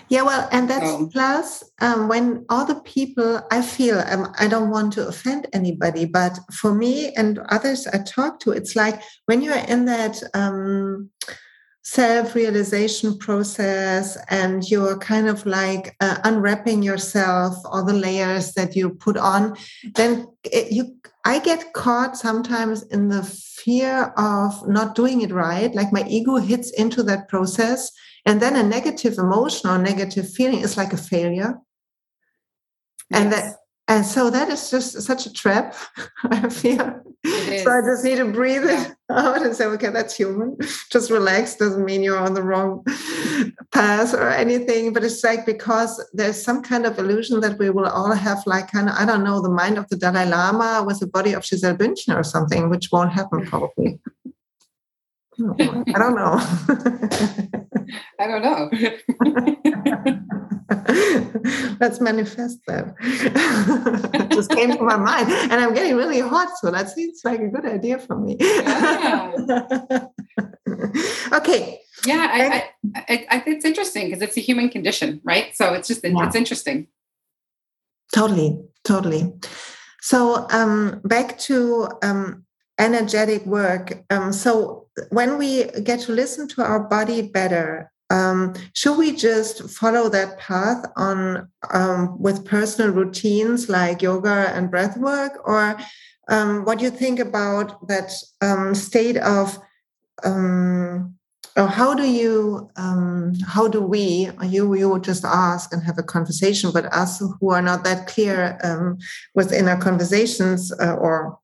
yeah, well, and that's oh. plus um, when other people, I feel um, I don't want to offend anybody, but for me and others I talk to, it's like when you're in that um, self realization process and you're kind of like uh, unwrapping yourself, all the layers that you put on, then it, you, I get caught sometimes in the fear of not doing it right. Like my ego hits into that process and then a negative emotion or negative feeling is like a failure. Yes. And that and so that is just such a trap, [LAUGHS] I feel. So I just need to breathe yeah. it [LAUGHS] out and say, okay, that's human. Just relax. Doesn't mean you're on the wrong [LAUGHS] path or anything. But it's like because there's some kind of illusion that we will all have, like kind of, I don't know, the mind of the Dalai Lama with the body of Gisele Bündchen or something, which won't happen mm. probably. I don't know. [LAUGHS] I don't know. [LAUGHS] Let's manifest that. [LAUGHS] just came to my mind. And I'm getting really hot, so that seems like a good idea for me. Yeah. okay. Yeah, I, I, I, it's interesting because it's a human condition, right? So it's just yeah. it's interesting. Totally, totally. So um, back to um, energetic work. Um, so when we get to listen to our body better, um, should we just follow that path on um, with personal routines like yoga and breath work, or um, what do you think about that um, state of? Um, or how do you how do we you you just ask and have a conversation but us who are not that clear within our conversations uh, or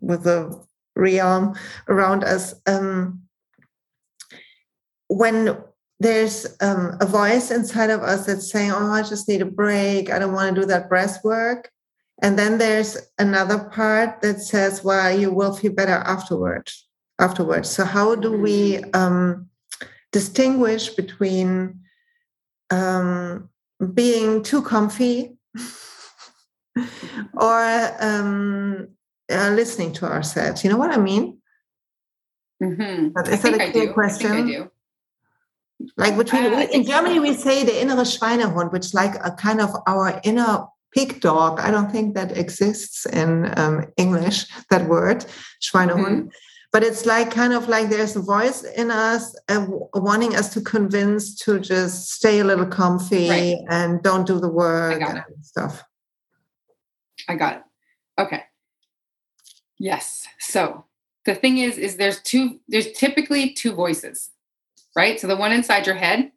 with the realm around us um, when there's um, a voice inside of us that's saying oh i just need a break. I don't want to do that breath work. And then there's another part that says well you will feel better afterwards afterwards. So how do we um, distinguish between um, being too comfy [LAUGHS] or um, uh, listening to ourselves. You know what I mean? Mm-hmm. But is that a clear question? Like between uh, in Germany, so. we say the innere Schweinehund, which is like a kind of our inner pig dog. I don't think that exists in um, English. That word Schweinehund. Mm-hmm. but it's like kind of like there's a voice in us uh, wanting us to convince to just stay a little comfy right. and don't do the work and stuff i got it okay yes. So the thing is is there's two there's typically two voices right? So the one inside your head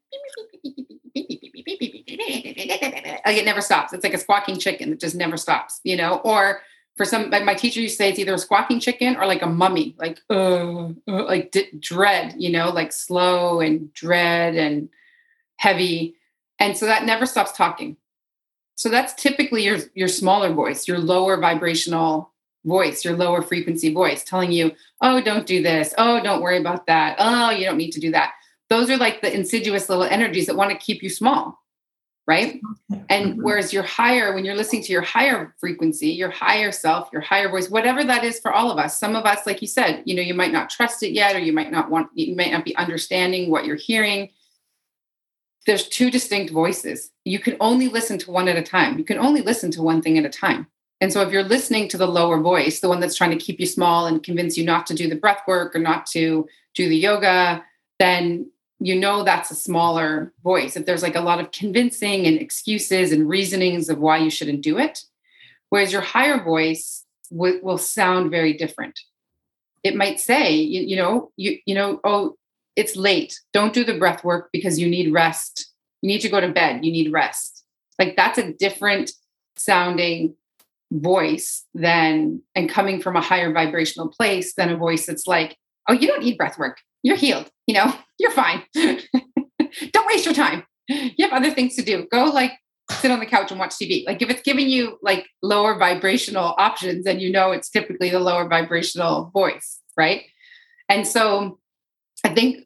like it never stops. It's like a squawking chicken that just never stops you know? Or for some like my teacher used to say it's either a squawking chicken or like a mummy like uh, uh like d- dread you know? Like slow and dread and heavy. And so that never stops talking. So that's typically your your smaller voice your lower vibrational voice your lower frequency voice telling you oh don't do this oh don't worry about that oh you don't need to do that those are like the insidious little energies that want to keep you small right? And mm-hmm. whereas you're higher, when you're listening to your higher frequency, your higher self, your higher voice, whatever that is for all of us, some of us, like you said, you know, you might not trust it yet, or you might not want, you might not be understanding what you're hearing. There's two distinct voices. You can only listen to one at a time. You can only listen to one thing at a time. And so if you're listening to the lower voice, the one that's trying to keep you small and convince you not to do the breath work or not to do the yoga, then you know that's a smaller voice. If there's like a lot of convincing and excuses and reasonings of why you shouldn't do it, whereas your higher voice w- will sound very different. It might say, you, you know, you you know, oh, it's late. Don't do the breath work because you need rest. You need to go to bed. You need rest. Like that's a different sounding voice than and coming from a higher vibrational place than a voice that's like, oh, you don't need breath work you're healed. You know, [LAUGHS] you're fine. [LAUGHS] Don't waste your time. You have other things to do. Go like sit on the couch and watch TV. Like if it's giving you like lower vibrational options, then you know it's typically the lower vibrational voice, right? And so I think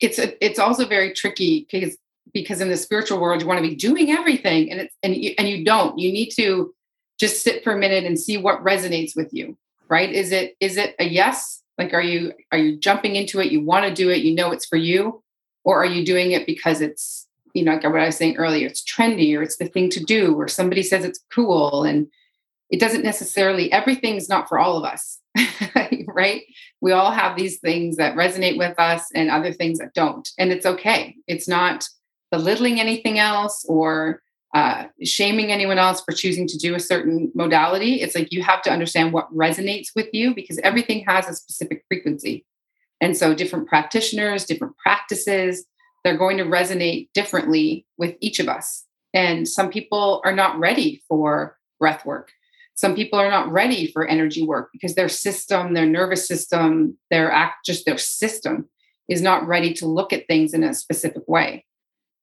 it's a, it's also very tricky because because in the spiritual world you want to be doing everything and it's and you, and you don't. You need to just sit for a minute and see what resonates with you, right? Is it is it a yes like are you are you jumping into it? You want to do it, you know it's for you, or are you doing it because it's, you know, like what I was saying earlier, it's trendy or it's the thing to do, or somebody says it's cool. And it doesn't necessarily, everything's not for all of us. [LAUGHS] right? We all have these things that resonate with us and other things that don't. And it's okay. It's not belittling anything else or uh, shaming anyone else for choosing to do a certain modality. It's like you have to understand what resonates with you because everything has a specific frequency. And so, different practitioners, different practices, they're going to resonate differently with each of us. And some people are not ready for breath work. Some people are not ready for energy work because their system, their nervous system, their act, just their system is not ready to look at things in a specific way.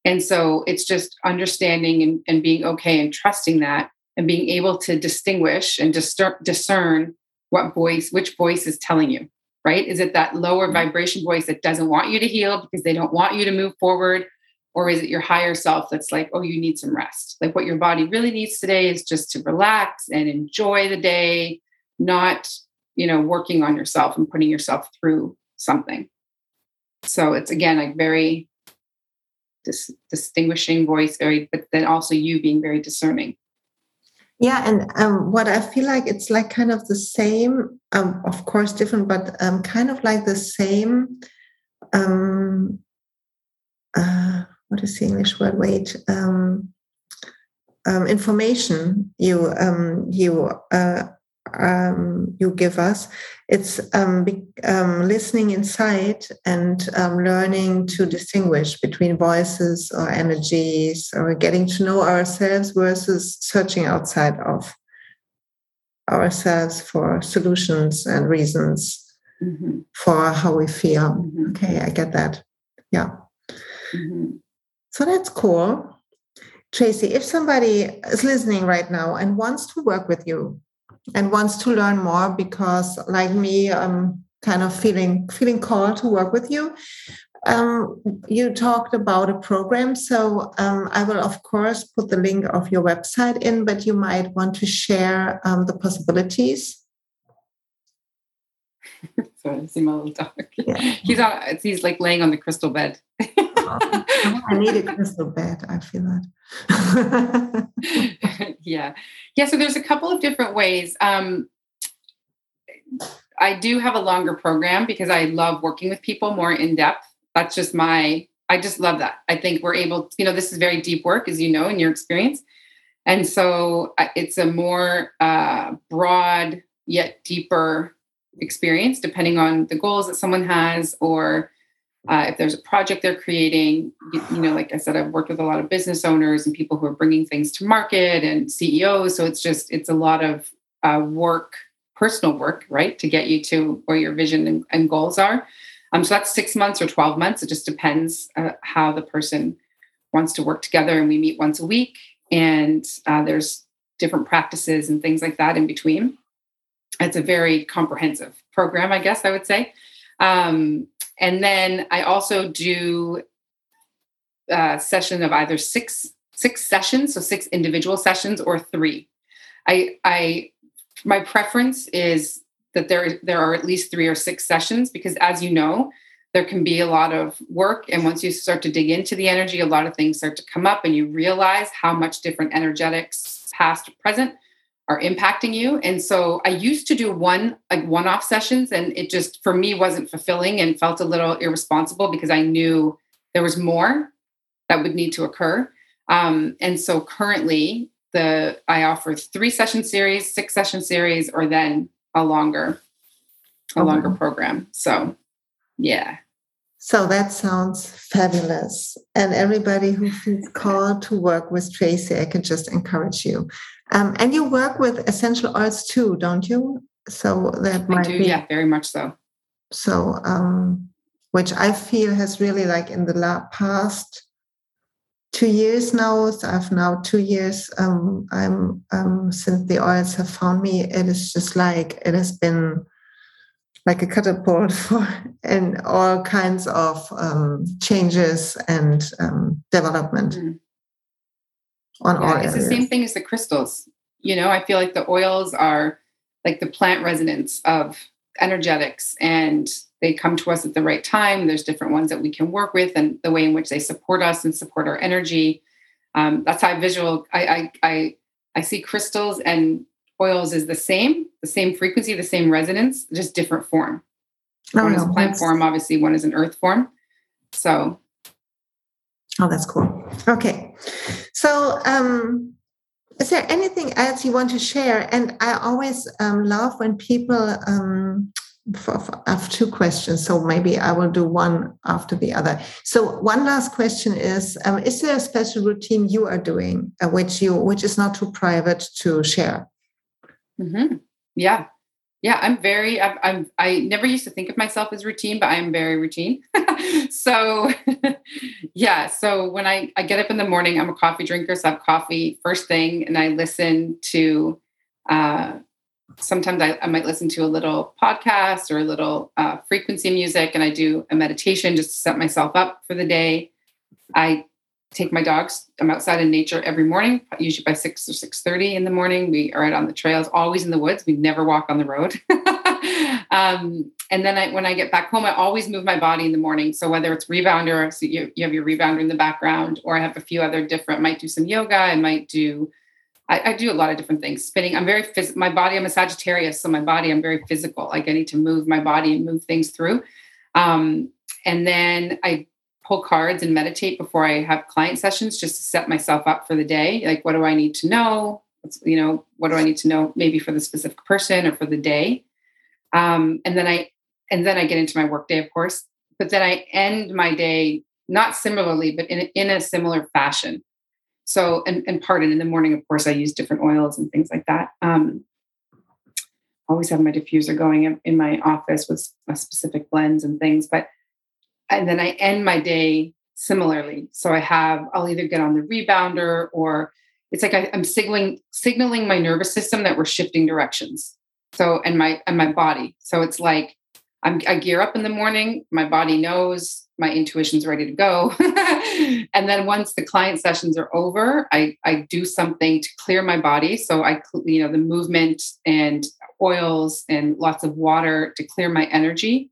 And so it's just understanding and, and being okay and trusting that and being able to distinguish and discern what voice, which voice is telling you, right? Is it that lower mm-hmm. vibration voice that doesn't want you to heal because they don't want you to move forward? Or is it your higher self that's like, oh, you need some rest? Like what your body really needs today is just to relax and enjoy the day, not, you know, working on yourself and putting yourself through something. So it's again like very dis- distinguishing voice very but then also you being very discerning. Yeah and um, what i feel like it's like kind of the same um, of course different but um, kind of like the same um, uh, what is the english word wait um, um, information you um, you uh, um, you give us. It's um, be, um, listening inside and um, learning to distinguish between voices or energies or getting to know ourselves versus searching outside of ourselves for solutions and reasons mm-hmm. for how we feel. Mm-hmm. Okay, I get that. Yeah. Mm-hmm. So that's cool. Tracy, if somebody is listening right now and wants to work with you, and wants to learn more because like me i'm kind of feeling feeling called to work with you um, you talked about a program so um, i will of course put the link of your website in but you might want to share um, the possibilities [LAUGHS] Sorry, I see my little dog. Yeah. He's on. He's like laying on the crystal bed. I need a crystal bed. I feel that. [LAUGHS] yeah, yeah. So there's a couple of different ways. Um, I do have a longer program because I love working with people more in depth. That's just my, I just love that. I think we're able, you know, this is very deep work, as you know, in your experience. And so it's a more uh, broad yet deeper experience, depending on the goals that someone has or uh, if there's a project they're creating. You, you, know, like I said, I've worked with a lot of business owners and people who are bringing things to market and CEOs. So it's just, it's a lot of uh, work, personal work, right, to get you to where your vision and, and goals are. Um, so that's six months or 12 months. It just depends uh, how the person wants to work together. And we meet once a week and uh, there's different practices and things like that in between. It's a very comprehensive program, I guess I would say. Um, and then I also do a uh, session of either six six sessions, so six individual sessions, or three. I I my preference is that there there are at least three or six sessions because, as you know, there can be a lot of work. And once you start to dig into the energy, a lot of things start to come up and you realize how much different energetics, past, present, are impacting you. And so I used to do one, like one off sessions, and it just for me wasn't fulfilling and felt a little irresponsible because I knew there was more that would need to occur. Um, and so currently, the I offer three session series, six session series, or then a longer, a okay. longer program. So, yeah. So that sounds fabulous. And everybody who feels called to work with Tracy, I can just encourage you. Um, and you work with essential oils too, don't you? So that might do, be, yeah, very much so. So, um, which I feel has really like in the past two years now. So I've now two years. Um, I'm um, since the oils have found me. It is just like it has been like a catapult [LAUGHS] for and all kinds of um, changes and um, development mm. On yeah, all it's areas. the same thing as the crystals you know i feel like the oils are like the plant resonance of energetics and they come to us at the right time there's different ones that we can work with and the way in which they support us and support our energy um, that's how i visual I, I i i see crystals and oils is the same, the same frequency, the same resonance, just different form. Oh, one is a plant form, obviously, one is an earth form. So. Oh, that's cool. Okay. So, um, is there anything else you want to share? And I always um, love when people. Um, for, for, I have two questions, so maybe I will do one after the other. So, one last question is: um, Is there a special routine you are doing, uh, which you which is not too private to share? Mm-hmm. Yeah. Yeah, I'm very, I'm, I'm, i never used to think of myself as routine, but I am very routine. [LAUGHS] so, [LAUGHS] yeah. So when I, I get up in the morning, I'm a coffee drinker. So I have coffee first thing and I listen to, uh, sometimes I, I might listen to a little podcast or a little uh, frequency music and I do a meditation just to set myself up for the day. I take my dogs. I'm outside in nature every morning, usually by six or six thirty in the morning. We are out on the trails, always in the woods. We never walk on the road. [LAUGHS] um, and then I, when I get back home, I always move my body in the morning. So whether it's rebounder, so you, you have your rebounder in the background, or I have a few other different. Might do some yoga. I might do. I, I do a lot of different things. Spinning. I'm very phys- my body. I'm a Sagittarius, so my body. I'm very physical. Like I need to move my body and move things through. Um, and then I pull cards and meditate before I have client sessions just to set myself up for the day. Like, what do I need to know? What's, you know, what do I need to know maybe for the specific person or for the day? Um, and then I and then I get into my work day, of course. But then I end my day not similarly, but in, in a similar fashion. So, and, and pardon, in the morning, of course, I use different oils and things like that. Um, always have my diffuser going in, in my office with specific blends and things. But and then I end my day similarly. So I have, I'll either get on the rebounder or it's like I, am signaling signaling my nervous system that we're shifting directions. So and my and my body. So it's like I'm, I gear up in the morning. My body knows my intuition's ready to go. [LAUGHS] and then once the client sessions are over, I, I do something to clear my body. So I, you know, the movement and oils and lots of water to clear my energy.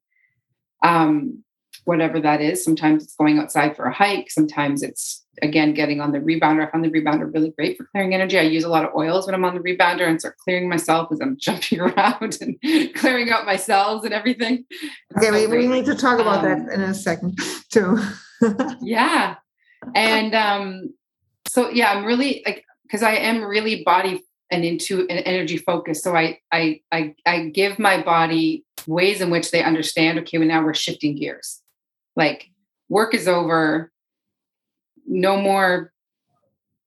Um, whatever that is. Sometimes it's going outside for a hike. Sometimes it's again getting on the rebounder. I found the rebounder really great for clearing energy. I use a lot of oils when I'm on the rebounder and start clearing myself as I'm [LAUGHS] jumping around and [LAUGHS] clearing out my cells and everything. Okay, so we, we need to talk about um, that in a second too. [LAUGHS] yeah. And um, so yeah, I'm really like because I am really body and into an energy focus. So I, I I I give my body ways in which they understand. Okay, well now we're shifting gears. Like work is over. No more.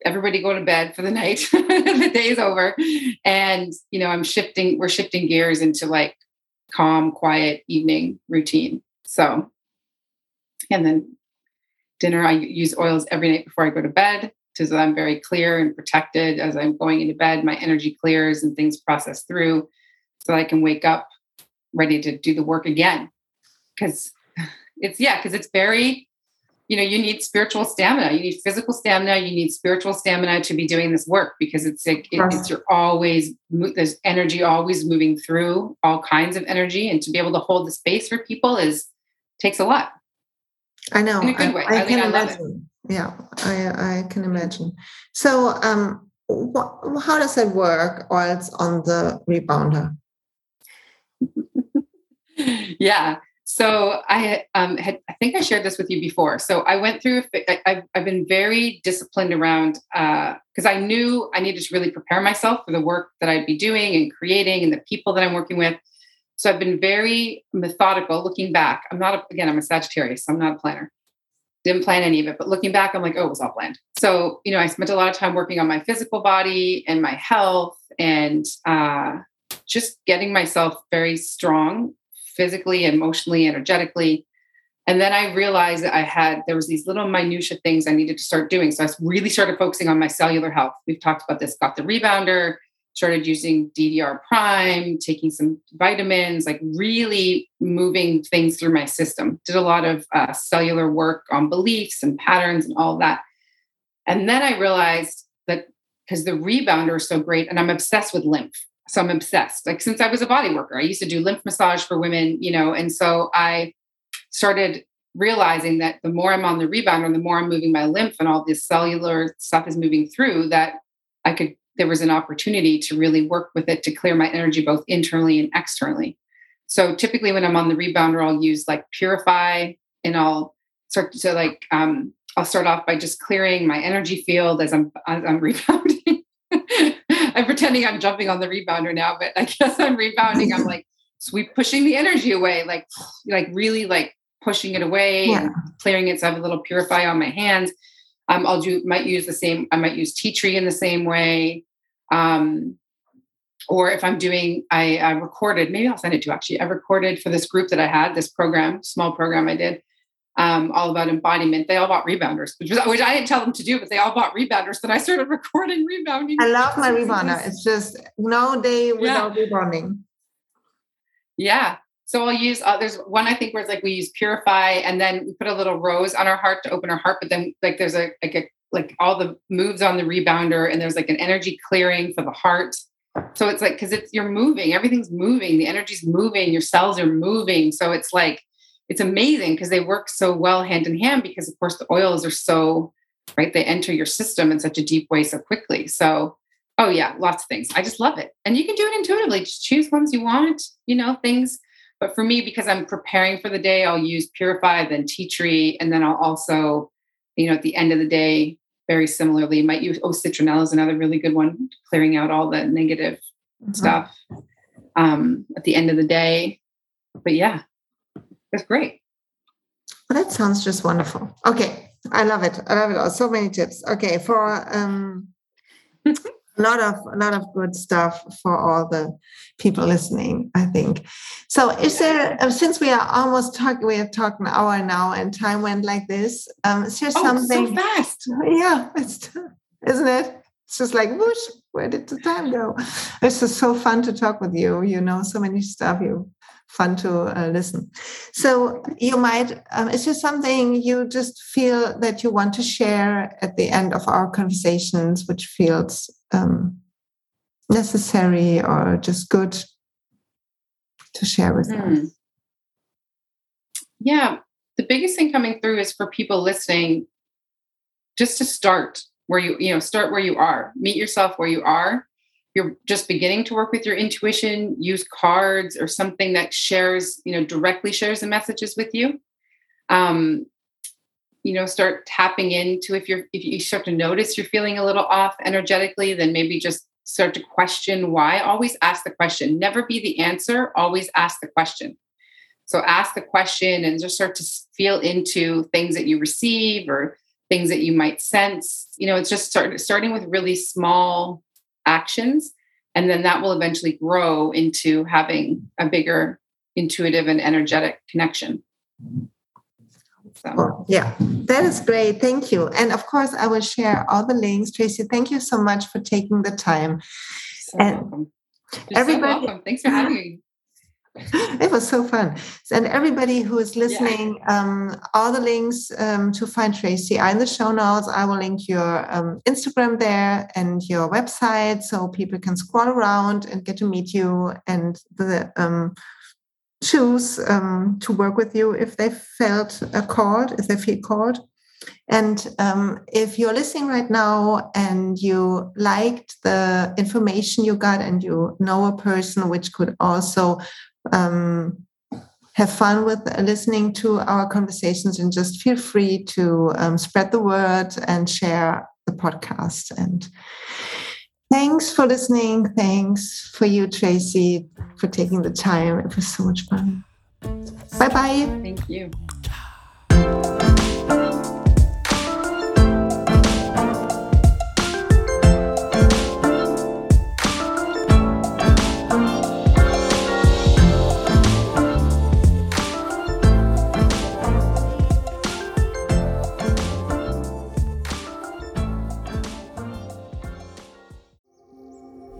Everybody go to bed for the [LAUGHS] night. the day's over, and you know I'm shifting. We're shifting gears into like calm, quiet evening routine. So, and then dinner. I use oils every night before I go to bed so that I'm very clear and protected as I'm going into bed. My energy clears and things process through so I can wake up ready to do the work again. Because it's, yeah, because it's very, you know, you need spiritual stamina, you need physical stamina, you need spiritual stamina to be doing this work because it's like, it, it's you're always, there's energy always moving through all kinds of energy. And to be able to hold the space for people is, takes a lot. I know. In a good I, way. I, I can I imagine. Yeah, I, I can imagine. So, um, how does it work? Oils on the rebounder. [LAUGHS] yeah. So I um, had, I think I shared this with you before. So I went through, I, have I've been very disciplined around, because uh, I knew I needed to really prepare myself for the work that I'd be doing and creating and the people that I'm working with. So I've been very methodical looking back. I'm not, a, again, I'm a Sagittarius, so I'm not a planner didn't plan any of it. But looking back, I'm like, oh, it was all planned. So, you know, I spent a lot of time working on my physical body and my health and uh, just getting myself very strong physically, emotionally, energetically. And then I realized that I had, there was these little minutia things I needed to start doing. So I really started focusing on my cellular health. We've talked about this, got the rebounder, started using DDR Prime, taking some vitamins, like really moving things through my system. Did a lot of uh, cellular work on beliefs and patterns and all that. And then I realized that because the rebounder is so great, and I'm obsessed with lymph. So I'm obsessed. Like since I was a body worker, I used to do lymph massage for women, you know, and so I started realizing that the more I'm on the rebounder, the more I'm moving my lymph and all this cellular stuff is moving through, that I could there was an opportunity to really work with it to clear my energy both internally and externally. So typically when I'm on the rebounder, I'll use like purify and I'll start to like um, I'll start off by just clearing my energy field as I'm as I'm [LAUGHS] rebounding. I'm pretending I'm jumping on the rebounder now, but I guess I'm rebounding. I'm like sweep pushing the energy away, like like really like pushing it away yeah. and clearing it. So I have a little purify on my hands. Um, I'll do might use the same. I might use tea tree in the same way. Um, or if I'm doing, I, I recorded. Maybe I'll send it to you, actually. I recorded for this group that I had, this program, small program I did, um, all about embodiment. They all bought rebounders, which, was, which I didn't tell them to do, but they all bought rebounders. Then I started [LAUGHS] recording rebounding. I love my rebounder. It's just no day without yeah. rebounding. Yeah. So I'll use, uh, there's one I think where it's like we use purify and then we put a little rose on our heart to open our heart. But then like there's a, like a, like all the moves on the rebounder and there's like an energy clearing for the heart. So it's like, cause it's, you're moving, everything's moving, the energy's moving, your cells are moving. So it's like, it's amazing because they work so well hand in hand because of course the oils are so, right. They enter your system in such a deep way so quickly. So Oh yeah, lots of things. I just love it. And you can do it intuitively. Just choose ones you want, you know, things but for me, because I'm preparing for the day, I'll use Purify, then Tea Tree, and then I'll also, you know, at the end of the day, very similarly, might use oh citronella is another really good one, clearing out all the negative mm-hmm. stuff um, at the end of the day. But yeah, that's great. Well, that sounds just wonderful. Okay, I love it. I love it. All. So many tips. Okay, for um, a [LAUGHS] lot of a lot of good stuff for all the people listening i think so is there uh, since we are almost talking we have talked an hour now and time went like this um is there oh, something so fast [LAUGHS] yeah it's isn't it it's just like whoosh where did the time go it's just so fun to talk with you you know so many stuff you fun to uh, listen. So you might, um, is there something you just feel that you want to share at the end of our conversations, which feels um, necessary or just good to share with mm. us? Yeah, the biggest thing coming through is for people listening just to start where you you know start where you are. Meet yourself where you are. You're just beginning to work with your intuition. Use cards or something that shares you know directly shares the messages with you. Um you know start tapping into if you're if you start to notice you're feeling a little off energetically then maybe just start to question why. Always ask the question. Never be the answer. Always ask the question. So ask the question and just start to feel into things that you receive or things that you might sense. You know, it's just start, starting with really small actions. And then that will eventually grow into having a bigger intuitive and energetic connection. So. Yeah, that is great. Thank you. And of course, I will share all the links. Tracy, thank you so much for taking the time. So and welcome. everybody, so welcome. Thanks for having me. It was so fun. And everybody who is listening, yeah. um, all the links um, to find Tracy are in the show notes. I will link your um, Instagram there and your website so people can scroll around and get to meet you and the, um, choose um, to work with you if they felt called, if they feel called. And um, if you're listening right now and you liked the information you got and you know a person which could also um, have fun with listening to our conversations and just feel free to um, spread the word and share the podcast. And thanks for listening. Thanks for you, Tracy, for taking the time. It was so much fun. Bye bye. Thank you.